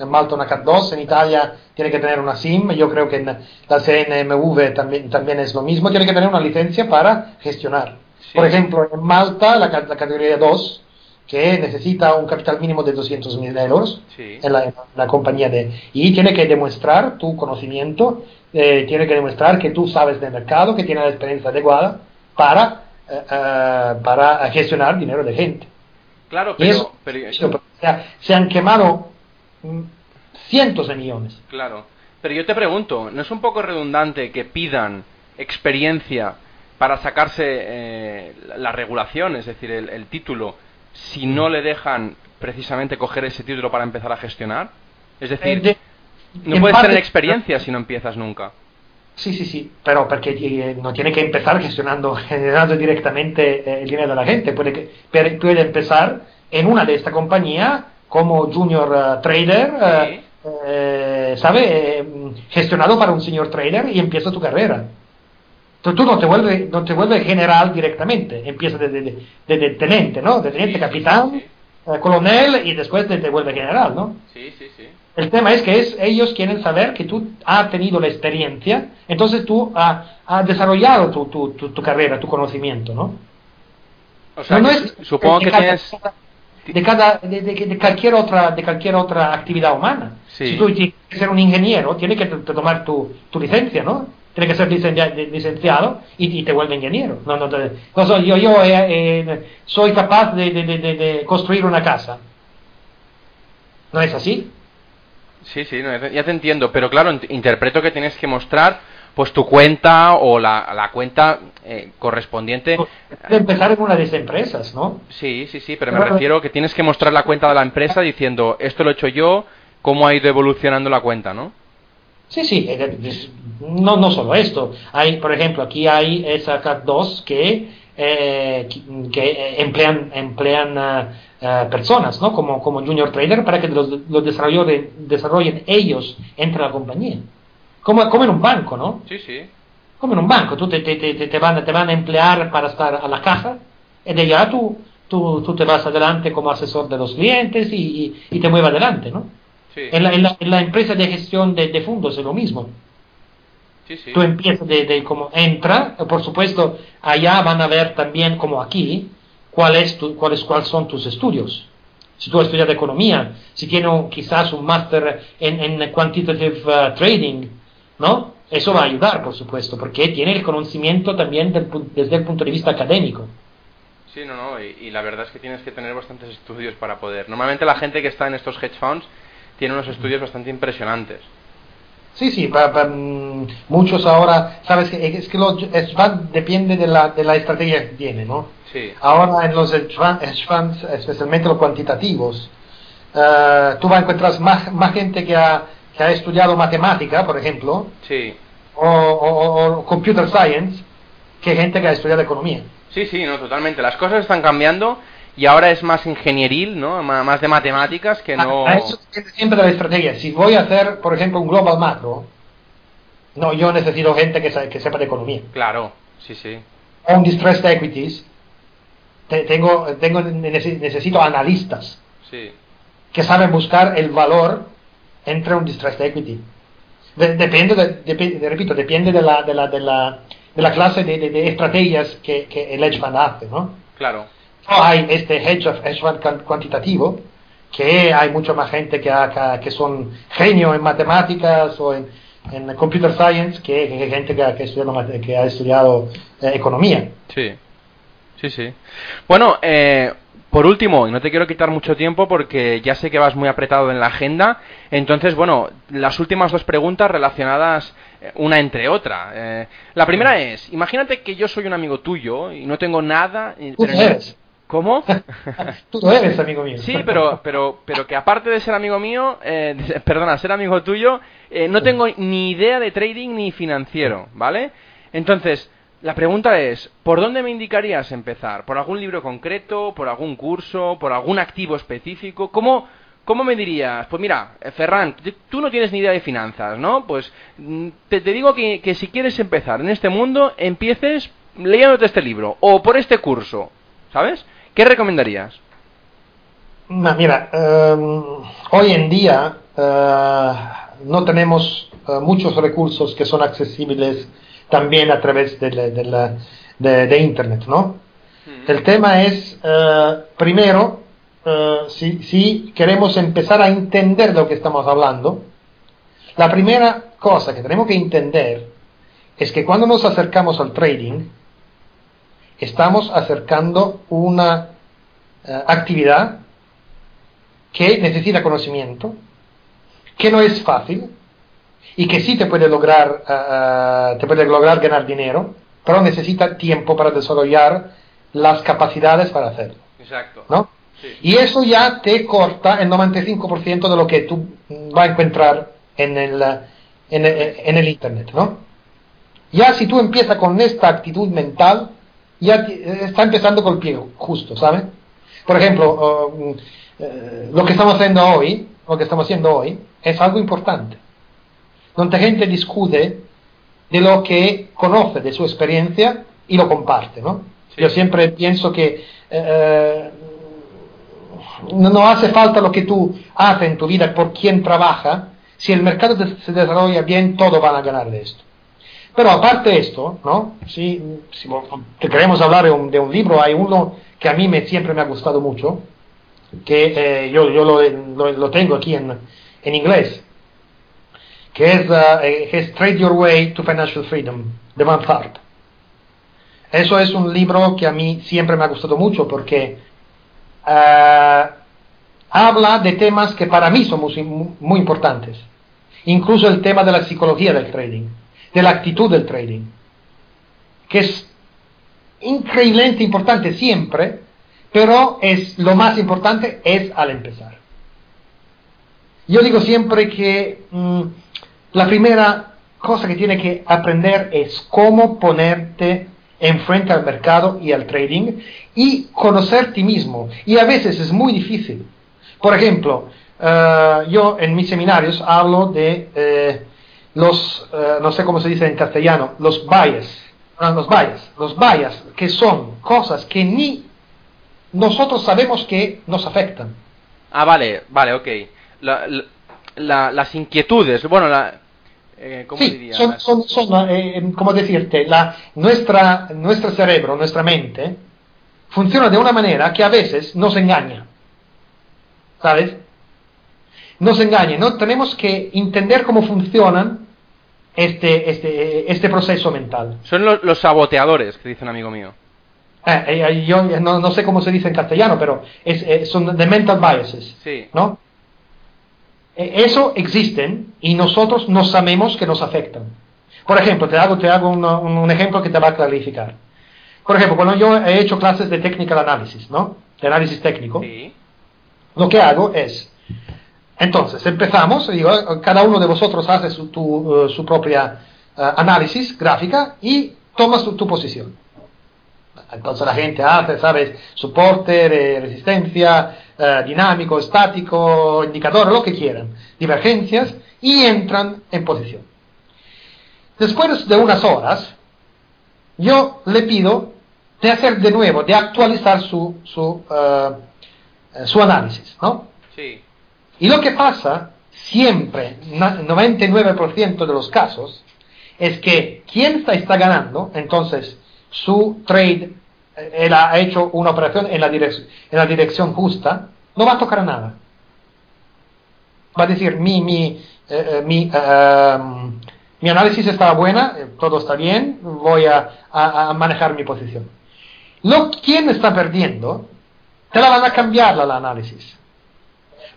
en Malta una CAT 2, en Italia tiene que tener una SIM, yo creo que en la CNMV también, también es lo mismo, tiene que tener una licencia para gestionar. Sí. Por ejemplo, en Malta la, la categoría 2 que necesita un capital mínimo de 200 mil euros sí. en, la, en, la, compañía de y tiene que demostrar tu conocimiento eh, tiene que demostrar que tú sabes del mercado que tiene la experiencia adecuada para uh, uh, para gestionar dinero de gente claro pero, eso, pero, pero se, se, han quemado cientos de millones claro Pero yo te pregunto, ¿no es un poco redundante que pidan experiencia para sacarse eh, la regulación, es decir, el, título, si no le dejan precisamente coger ese título para empezar a gestionar? Es decir, eh, no puedes tener experiencia si no empiezas nunca. Sí, sí, sí, pero porque eh, no tiene que empezar gestionando, generando directamente el dinero de la gente, puede, que, puede empezar en una de esta compañía como junior trader, ¿sabe? gestionado para un señor trader y empieza tu carrera. Entonces tú no te vuelves, no te vuelves general directamente, empieza desde de, de, de, teniente, ¿no? De teniente capitán, eh, coronel y después te, te vuelve general, ¿no? Sí, sí, sí. El tema es que es, ellos quieren saber que tú has tenido la experiencia, entonces tú has, desarrollado tu, tu, tu, carrera, tu conocimiento, ¿no? O sea, no, es, supongo que tienes... De, cada, de, cualquier otra, de cualquier otra actividad humana. Si tú quieres ser un ingeniero, tienes que tomar tu, tu licencia, ¿no? tiene que ser licenciado y, te vuelve ingeniero. No, no, no yo, yo eh, eh, soy capaz de, construir una casa. ¿No es así? Sí, sí, ya te entiendo, pero claro, interpreto que tienes que mostrar pues tu cuenta o la, la cuenta eh, correspondiente. De empezar en una de esas empresas, ¿no? Sí, sí, sí, pero me refiero que tienes que mostrar la cuenta de la empresa diciendo esto lo he hecho yo, cómo ha ido evolucionando la cuenta, ¿no? Sí, sí, eh, no, no solo esto. Hay, por ejemplo, aquí hay esa CAT2 que, eh, que emplean, emplean uh, personas, ¿no? Como, como junior trader para que los, los desarrollen, desarrollen ellos entre la compañía. Como, como en un banco, ¿no? Sí, sí. Como en un banco. Tú te, te, te, te, van, te van a emplear para estar a la caja y de allá tú, tú, tú te vas adelante como asesor de los clientes y, y, y te mueves adelante, ¿no? En, la, en, la, empresa de gestión de, fondos es lo mismo. Tú empiezas de, como entra, por supuesto, allá van a ver también como aquí cuál es tu, cuáles cuáles son tus estudios. Si tú estudias economía, si tienes quizás un máster en, en quantitative uh, trading, ¿no? Eso va a ayudar, por supuesto, porque tiene el conocimiento también desde el punto de vista académico. Sí, no, no, y, y, la verdad es que tienes que tener bastantes estudios para poder. Normalmente la gente que está en estos hedge funds tiene unos estudios bastante impresionantes. Sí, sí, para, mm, muchos ahora, sabes, es que los depende de la, de la estrategia que tiene, ¿no? Sí. Ahora en los hedge funds, especialmente los cuantitativos, uh, tú vas a encontrar más, más gente que ha, que ha estudiado matemática, por ejemplo, sí. o, o, computer science, que gente que ha estudiado economía. Sí, sí, no, totalmente. Las cosas están cambiando y ahora es más ingenieril, ¿no? más de matemáticas que no... A, eso siempre la estrategia. Si voy a hacer, por ejemplo, un global macro, no, yo necesito gente que, que sepa de economía. Claro, sí, sí. O un distressed equities, tengo, tengo, necesito analistas sí. que saben buscar el valor entre un distressed equity. depende, de, repito, depende de la, de la, de la, de la clase de, estrategias que, que el hedge fund hace, ¿no? Claro hay este hedge, fund cuantitativo, que hay mucha más gente que, que son genio en matemáticas o en, computer science que, gente que, ha estudiado, que ha estudiado eh, economía. Sí, sí, sí. Bueno, eh, por último, y no te quiero quitar mucho tiempo porque ya sé que vas muy apretado en la agenda, entonces, bueno, las últimas dos preguntas relacionadas eh, una entre otra. la primera es, imagínate que yo soy un amigo tuyo y no tengo nada... ¿Cómo? Tú no eres amigo mío. Sí, pero, pero, pero que aparte de ser amigo mío, eh, perdona, ser amigo tuyo, eh, no tengo ni idea de trading ni financiero, ¿vale? Entonces, la pregunta es, ¿por dónde me indicarías empezar? ¿Por algún libro concreto? ¿Por algún curso? ¿Por algún activo específico? ¿Cómo, cómo me dirías? Pues mira, eh, Ferran, tú no tienes ni idea de finanzas, ¿no? Pues mm, te, digo que, que si quieres empezar en este mundo, empieces leyéndote este libro o por este curso, ¿sabes? ¿Qué recomendarías? mira, em, hoy en día eh, no tenemos eh, muchos recursos que son accesibles también a través de, Internet, ¿no? El tema es, eh, primero, si, si, queremos empezar a entender lo que estamos hablando, la primera cosa que tenemos que entender es que cuando nos acercamos al trading, estamos acercando una eh, actividad que necesita conocimiento, que no es fácil, y que sí te puede lograr, uh, te puede lograr ganar dinero, pero necesita tiempo para desarrollar las capacidades para hacerlo. Exacto. ¿no? Sí. Y eso ya te corta el 95% de lo que tú vas a encontrar en el, en el, en el Internet, ¿no? Ya si tú empiezas con esta actitud mental, ya está empezando con el pie justo, ¿sabes? Por ejemplo, uh, uh, lo que estamos haciendo hoy, lo que estamos haciendo hoy, es algo importante. Donde gente discute de lo que conoce, de su experiencia, y lo comparte, ¿no? Sí. Yo siempre pienso que eh, no hace falta lo que tú haces en tu vida por quien trabaja, si el mercado se desarrolla bien, todos van a ganar de esto. Pero aparte de esto, ¿no? Si, si queremos hablar de un, de un, libro, hay uno que a mí me, siempre me ha gustado mucho, que eh, yo, yo lo, lo, lo, tengo aquí en, en inglés, que es, Trade Your Way to Financial Freedom, de Van Tharp. Eso es un libro que a mí siempre me ha gustado mucho porque uh, habla de temas que para mí son muy, importantes, incluso el tema de la psicología del trading de la actitud del trading, que es increíblemente importante siempre, pero es lo más importante es al empezar. Yo digo siempre que mmm, la primera cosa que tiene que aprender es cómo ponerte enfrente al mercado y al trading y conocer ti mismo. Y a veces es muy difícil. Por ejemplo, uh, yo en mis seminarios hablo de eh, los, eh, no sé cómo se dice en castellano, los bias, ah, los bias, los bias, que son cosas que ni nosotros sabemos que nos afectan. Ah, vale, vale, ok. La, la, las inquietudes, bueno, la, eh, ¿cómo sí, diría? son, son, son eh, ¿cómo decirte? La, nuestra, nuestro cerebro, nuestra mente, funciona de una manera que a veces nos engaña. ¿Sabes? Nos engaña. ¿no? Tenemos que entender cómo funcionan este, este, este proceso mental. Son los, los saboteadores, que dice un amigo mío. Eh, eh, yo no, no, sé cómo se dice en castellano, pero es, eh, son the mental biases. Sí. ¿no? Eso existen y nosotros no sabemos que nos afectan. Por ejemplo, te hago, te hago un, un, ejemplo que te va a clarificar. Por ejemplo, cuando yo he hecho clases de technical analysis, ¿no? De análisis técnico, sí. lo que hago es, entonces, empezamos, digo, cada uno de vosotros hace su, tu, uh, su propia uh, análisis gráfica y tomas tu, tu, posición. Entonces la gente hace, ¿sabes? Soporte, re, resistencia, uh, dinámico, estático, indicador, lo que quieran, divergencias, y entran en posición. Después de unas horas, yo le pido de hacer de nuevo, de actualizar su, su, su análisis, ¿no? Sí. Y lo que pasa siempre, 99% de los casos, es que quien está, está ganando, entonces su trade, él ha hecho una operación en la, dirección, en la dirección justa, no va a tocar nada. Va a decir, mi, mi, eh, mi, uh, mi análisis está buena, todo está bien, voy a, a, a manejar mi posición. Lo, quien está perdiendo, te la van a cambiar la, la análisis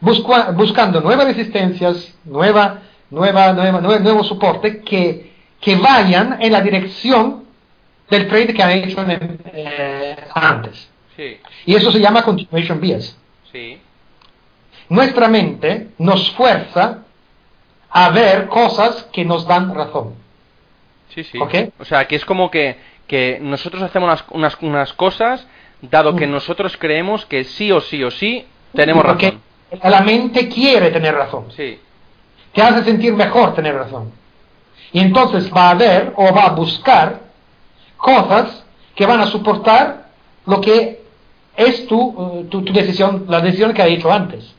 busca, buscando nuevas resistencias, nueva, nueva, nueva, nuevo, nuevo soporte que, que, vayan en la dirección del trade que han hecho en, eh, antes. Sí. Y eso se llama continuation bias. Sí. Nuestra mente nos fuerza a ver cosas que nos dan razón. Sí, sí. ¿Okay? O sea, que es como que, que nosotros hacemos unas, unas, unas cosas dado que Mm. nosotros creemos que sí o sí o sí tenemos Porque razón. la mente quiere tener razón. Sí. te hace sentir mejor tener razón. Y entonces va a ver o va a buscar cosas que van a soportar lo que es tu, uh, tu, tu decisión, la decisión que ha hecho antes.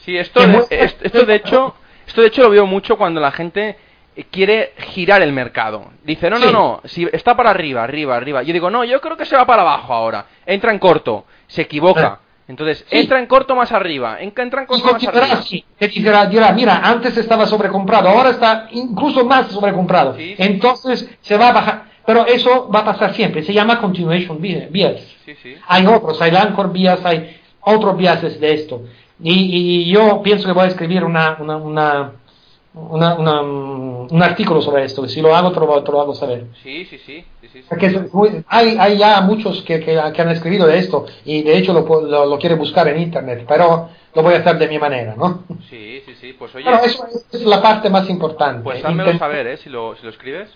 Sí, esto, de, esto, esto de hecho, esto de hecho lo veo mucho cuando la gente eh, quiere girar el mercado. Dice, no, no, Sí. no, si está para arriba, arriba, arriba. Yo digo, no, yo creo que se va para abajo ahora. Entra en corto, se equivoca. Entonces, Sí. entra en corto más arriba, en- entra en Y corto más continuará arriba. así. Te dirá, dirá, mira, antes estaba sobrecomprado, ahora está incluso más sobrecomprado. Sí. Entonces se va a bajar. Pero eso va a pasar siempre. Se llama continuation bias. Sí, sí. Hay otros, hay Lancor bias, hay otros biases de esto. Y, y yo pienso que voy a escribir una, una, una, una, una, un artículo sobre esto, si lo hago te lo, te lo hago saber. Sí, sí, sí. sí. Porque muy- hay, hay ya muchos que, que, que han escrito de esto y de hecho lo, lo, lo quiere buscar en internet, pero lo voy a hacer de mi manera, ¿no? Sí, sí, sí. Pues oye, Pero eso es la parte más importante. pues házmelo saber, ¿eh? Si lo, si lo escribes.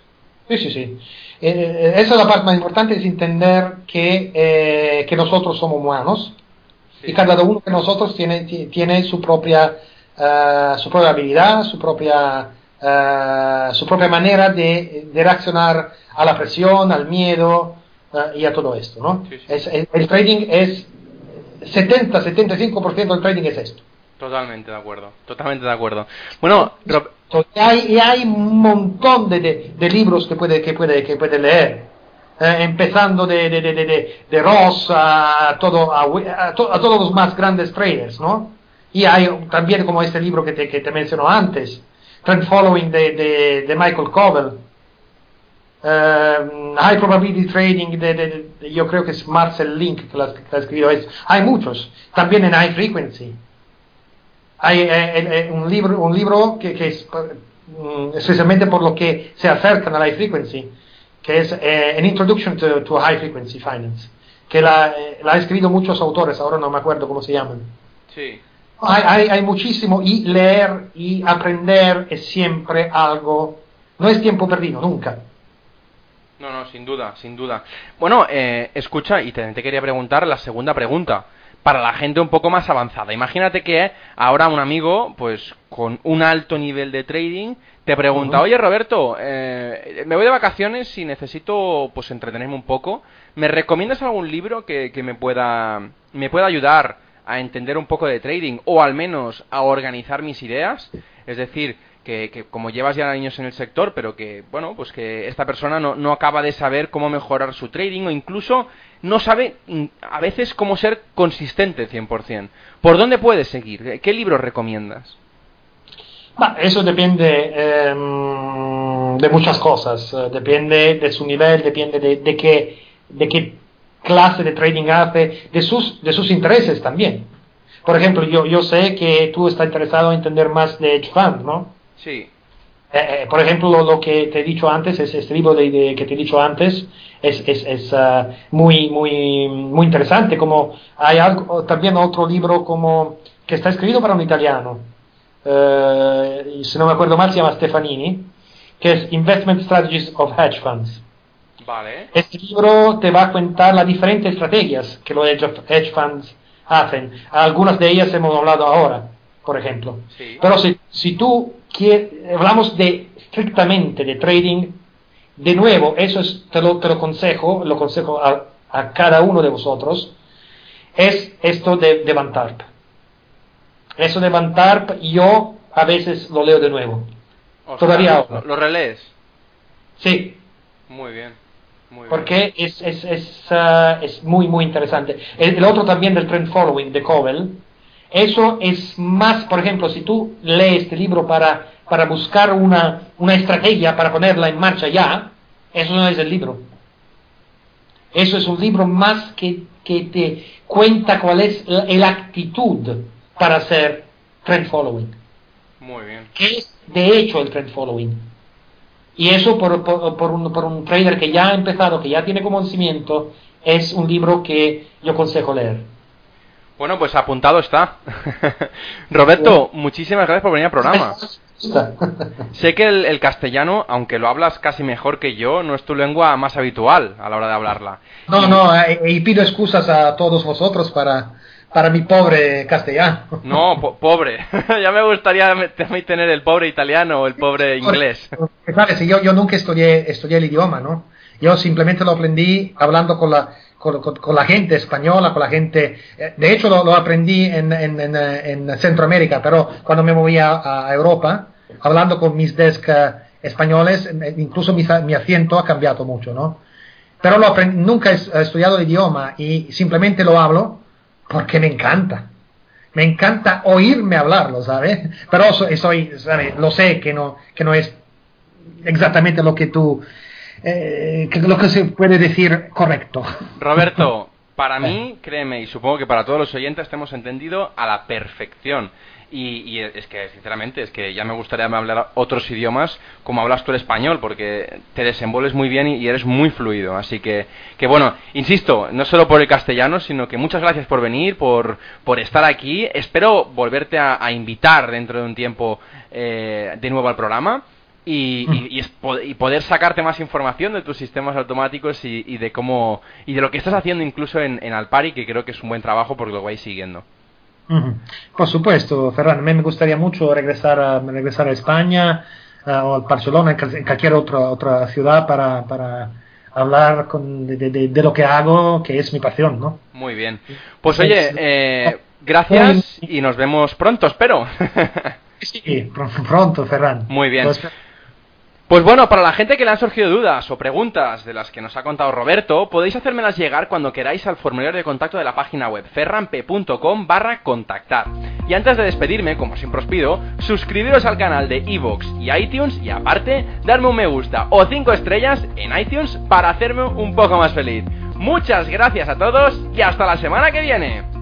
Sí, sí, sí. Eh, esa es la parte más importante, es entender que, eh, que nosotros somos humanos Sí. y cada uno de nosotros tiene, ti- tiene su propia eh, su propia habilidad, su propia eh, su propia manera de, de reaccionar a la presión, al miedo eh, y a todo esto, ¿no? Sí, sí. Es- el, el trading es 70-75% del trading es esto. Totalmente de acuerdo. Totalmente de acuerdo. Bueno, Rob- Y hay, y hay un montón de, de- libros que puede, que puede, que puede leer. Eh, empezando de, de, de, de, Ross a, todo, a, a a todos los más grandes traders, ¿no? Y hay también como este libro que te, que te mencionó antes, Trend Following de, Michael Covell, Eh, High Probability Trading de, yo creo que es Marcel Link que lo ha, que esto. Hay muchos, también en High Frequency. Hay eh, eh, un libro, un libro que, que es mm, especialmente por lo que se acercan a la high frequency, que es eh, An Introduction to, to High Frequency Finance, que la, eh, la han escrito muchos autores, ahora no me acuerdo cómo se llaman. sí. Hay, hay, hay muchísimo y leer y aprender es siempre algo, no es tiempo perdido, nunca. No, no, sin duda, sin duda. Bueno, eh, escucha, y te, te quería preguntar la segunda pregunta. Para la gente un poco más avanzada. Imagínate que ahora un amigo, pues con un alto nivel de trading, te pregunta, oye Roberto, eh, me voy de vacaciones y necesito pues entretenerme un poco. ¿Me recomiendas algún libro que, que me pueda me pueda ayudar a entender un poco de trading o al menos a organizar mis ideas? Es decir, que, como llevas ya años en el sector, pero que, bueno, pues que esta persona no, no acaba de saber cómo mejorar su trading o incluso no sabe a veces cómo ser consistente 100%. ¿Por dónde puedes seguir? ¿Qué libros recomiendas? Eso depende em, de muchas cosas, eh, depende de su nivel, depende de, de qué, de qué clase de trading hace, de sus, de sus intereses también. Por ejemplo, yo, yo sé que tú estás interesado en entender más de hedge fund, ¿no? Sí, Eh, eh, por ejemplo, lo, lo que te he dicho antes, es este libro de, de- que te he dicho antes, es, es, es, ah, muy, muy, muy interesante. Como hay algo, también otro libro como que está escrito para un italiano, y si no me acuerdo mal, se llama Stefanini, que es Investment Strategies of Hedge Funds. vale. Este libro te va a contar las diferentes estrategias que los hedge funds hacen. Algunas de ellas hemos hablado ahora, por ejemplo. Sí. Pero si, si tú quieres, hablamos de estrictamente de trading, de nuevo, eso es, te lo, te lo consejo, lo consejo a, a cada uno de vosotros, es esto de, de Van Tarp. Eso de Van Tarp, yo a veces lo leo de nuevo. O sea, Todavía ¿Lo, ahora. lo relees? Sí, Muy bien. Muy bien. porque es, es, es, ah, es muy, muy interesante. El, el otro también del trend following de Covell, eso es más, por ejemplo, si tú lees este libro para, para buscar una, una estrategia para ponerla en marcha ya, eso no es el libro. Eso es un libro más que, que te cuenta cuál es la, la actitud para hacer trend following. Muy bien. ¿Qué es de hecho el trend following? Y eso por, por, por un, por un trader que ya ha empezado, que ya tiene conocimiento, es un libro que yo aconsejo leer. Bueno, pues apuntado está. Roberto, muchísimas gracias por venir al programa. Sé que el, el castellano, aunque lo hablas casi mejor que yo, no es tu lengua más habitual a la hora de hablarla. No, no, eh, y pido excusas a todos vosotros para, para mi pobre castellano. No, po- pobre. ya me gustaría tener el pobre italiano o el pobre inglés. ¿sabes? Yo, yo nunca estudié, estudié el idioma, ¿no? Yo simplemente lo aprendí hablando con la, con, con- con la gente española, con la gente... eh, De hecho, lo, lo aprendí en, en, en, eh, en Centroamérica, pero cuando me moví a, Europa, hablando con mis desk eh, españoles, incluso mi, mi acento ha cambiado mucho, ¿no? Pero lo nunca he estudiado el idioma y simplemente lo hablo porque me encanta. Me encanta oírme hablarlo, ¿sabes? Pero so- soy, ¿sabes? Lo sé que no, que no es exactamente lo que tú, eh, que lo que se puede decir correcto. Roberto, Para mí, créeme, y supongo que para todos los oyentes, te hemos entendido a la perfección. Y, es que, sinceramente, es que ya me gustaría hablar otros idiomas como hablas tú el español, porque te desenvuelves muy bien y, eres muy fluido. Así que, que, bueno, insisto, no solo por el castellano, sino que muchas gracias por venir, por, por estar aquí. Espero volverte a, invitar dentro de un tiempo eh, de nuevo al programa. Y, y, poder sacarte más información de tus sistemas automáticos y, de cómo y de lo que estás haciendo incluso en, en Alpari que creo que es un buen trabajo porque lo vais siguiendo. Por supuesto, Ferran, a mí me gustaría mucho regresar a, regresar a España o a Barcelona, en cualquier otra, otra ciudad para, para hablar con, de, de, lo que hago, que es mi pasión, ¿no? Muy bien. Pues oye, eh, gracias y nos vemos pronto, espero. sí, pronto, Ferran. Muy bien. Pues, pues bueno, para la gente que le han surgido dudas o preguntas de las que nos ha contado Roberto, podéis hacérmelas llegar cuando queráis al formulario de contacto de la página web ferramp.com barra contactar. Y antes de despedirme, como siempre os pido, suscribiros al canal de Evox y iTunes y aparte, darme un me gusta o 5 estrellas en iTunes para hacerme un poco más feliz. Muchas gracias a todos y hasta la semana que viene.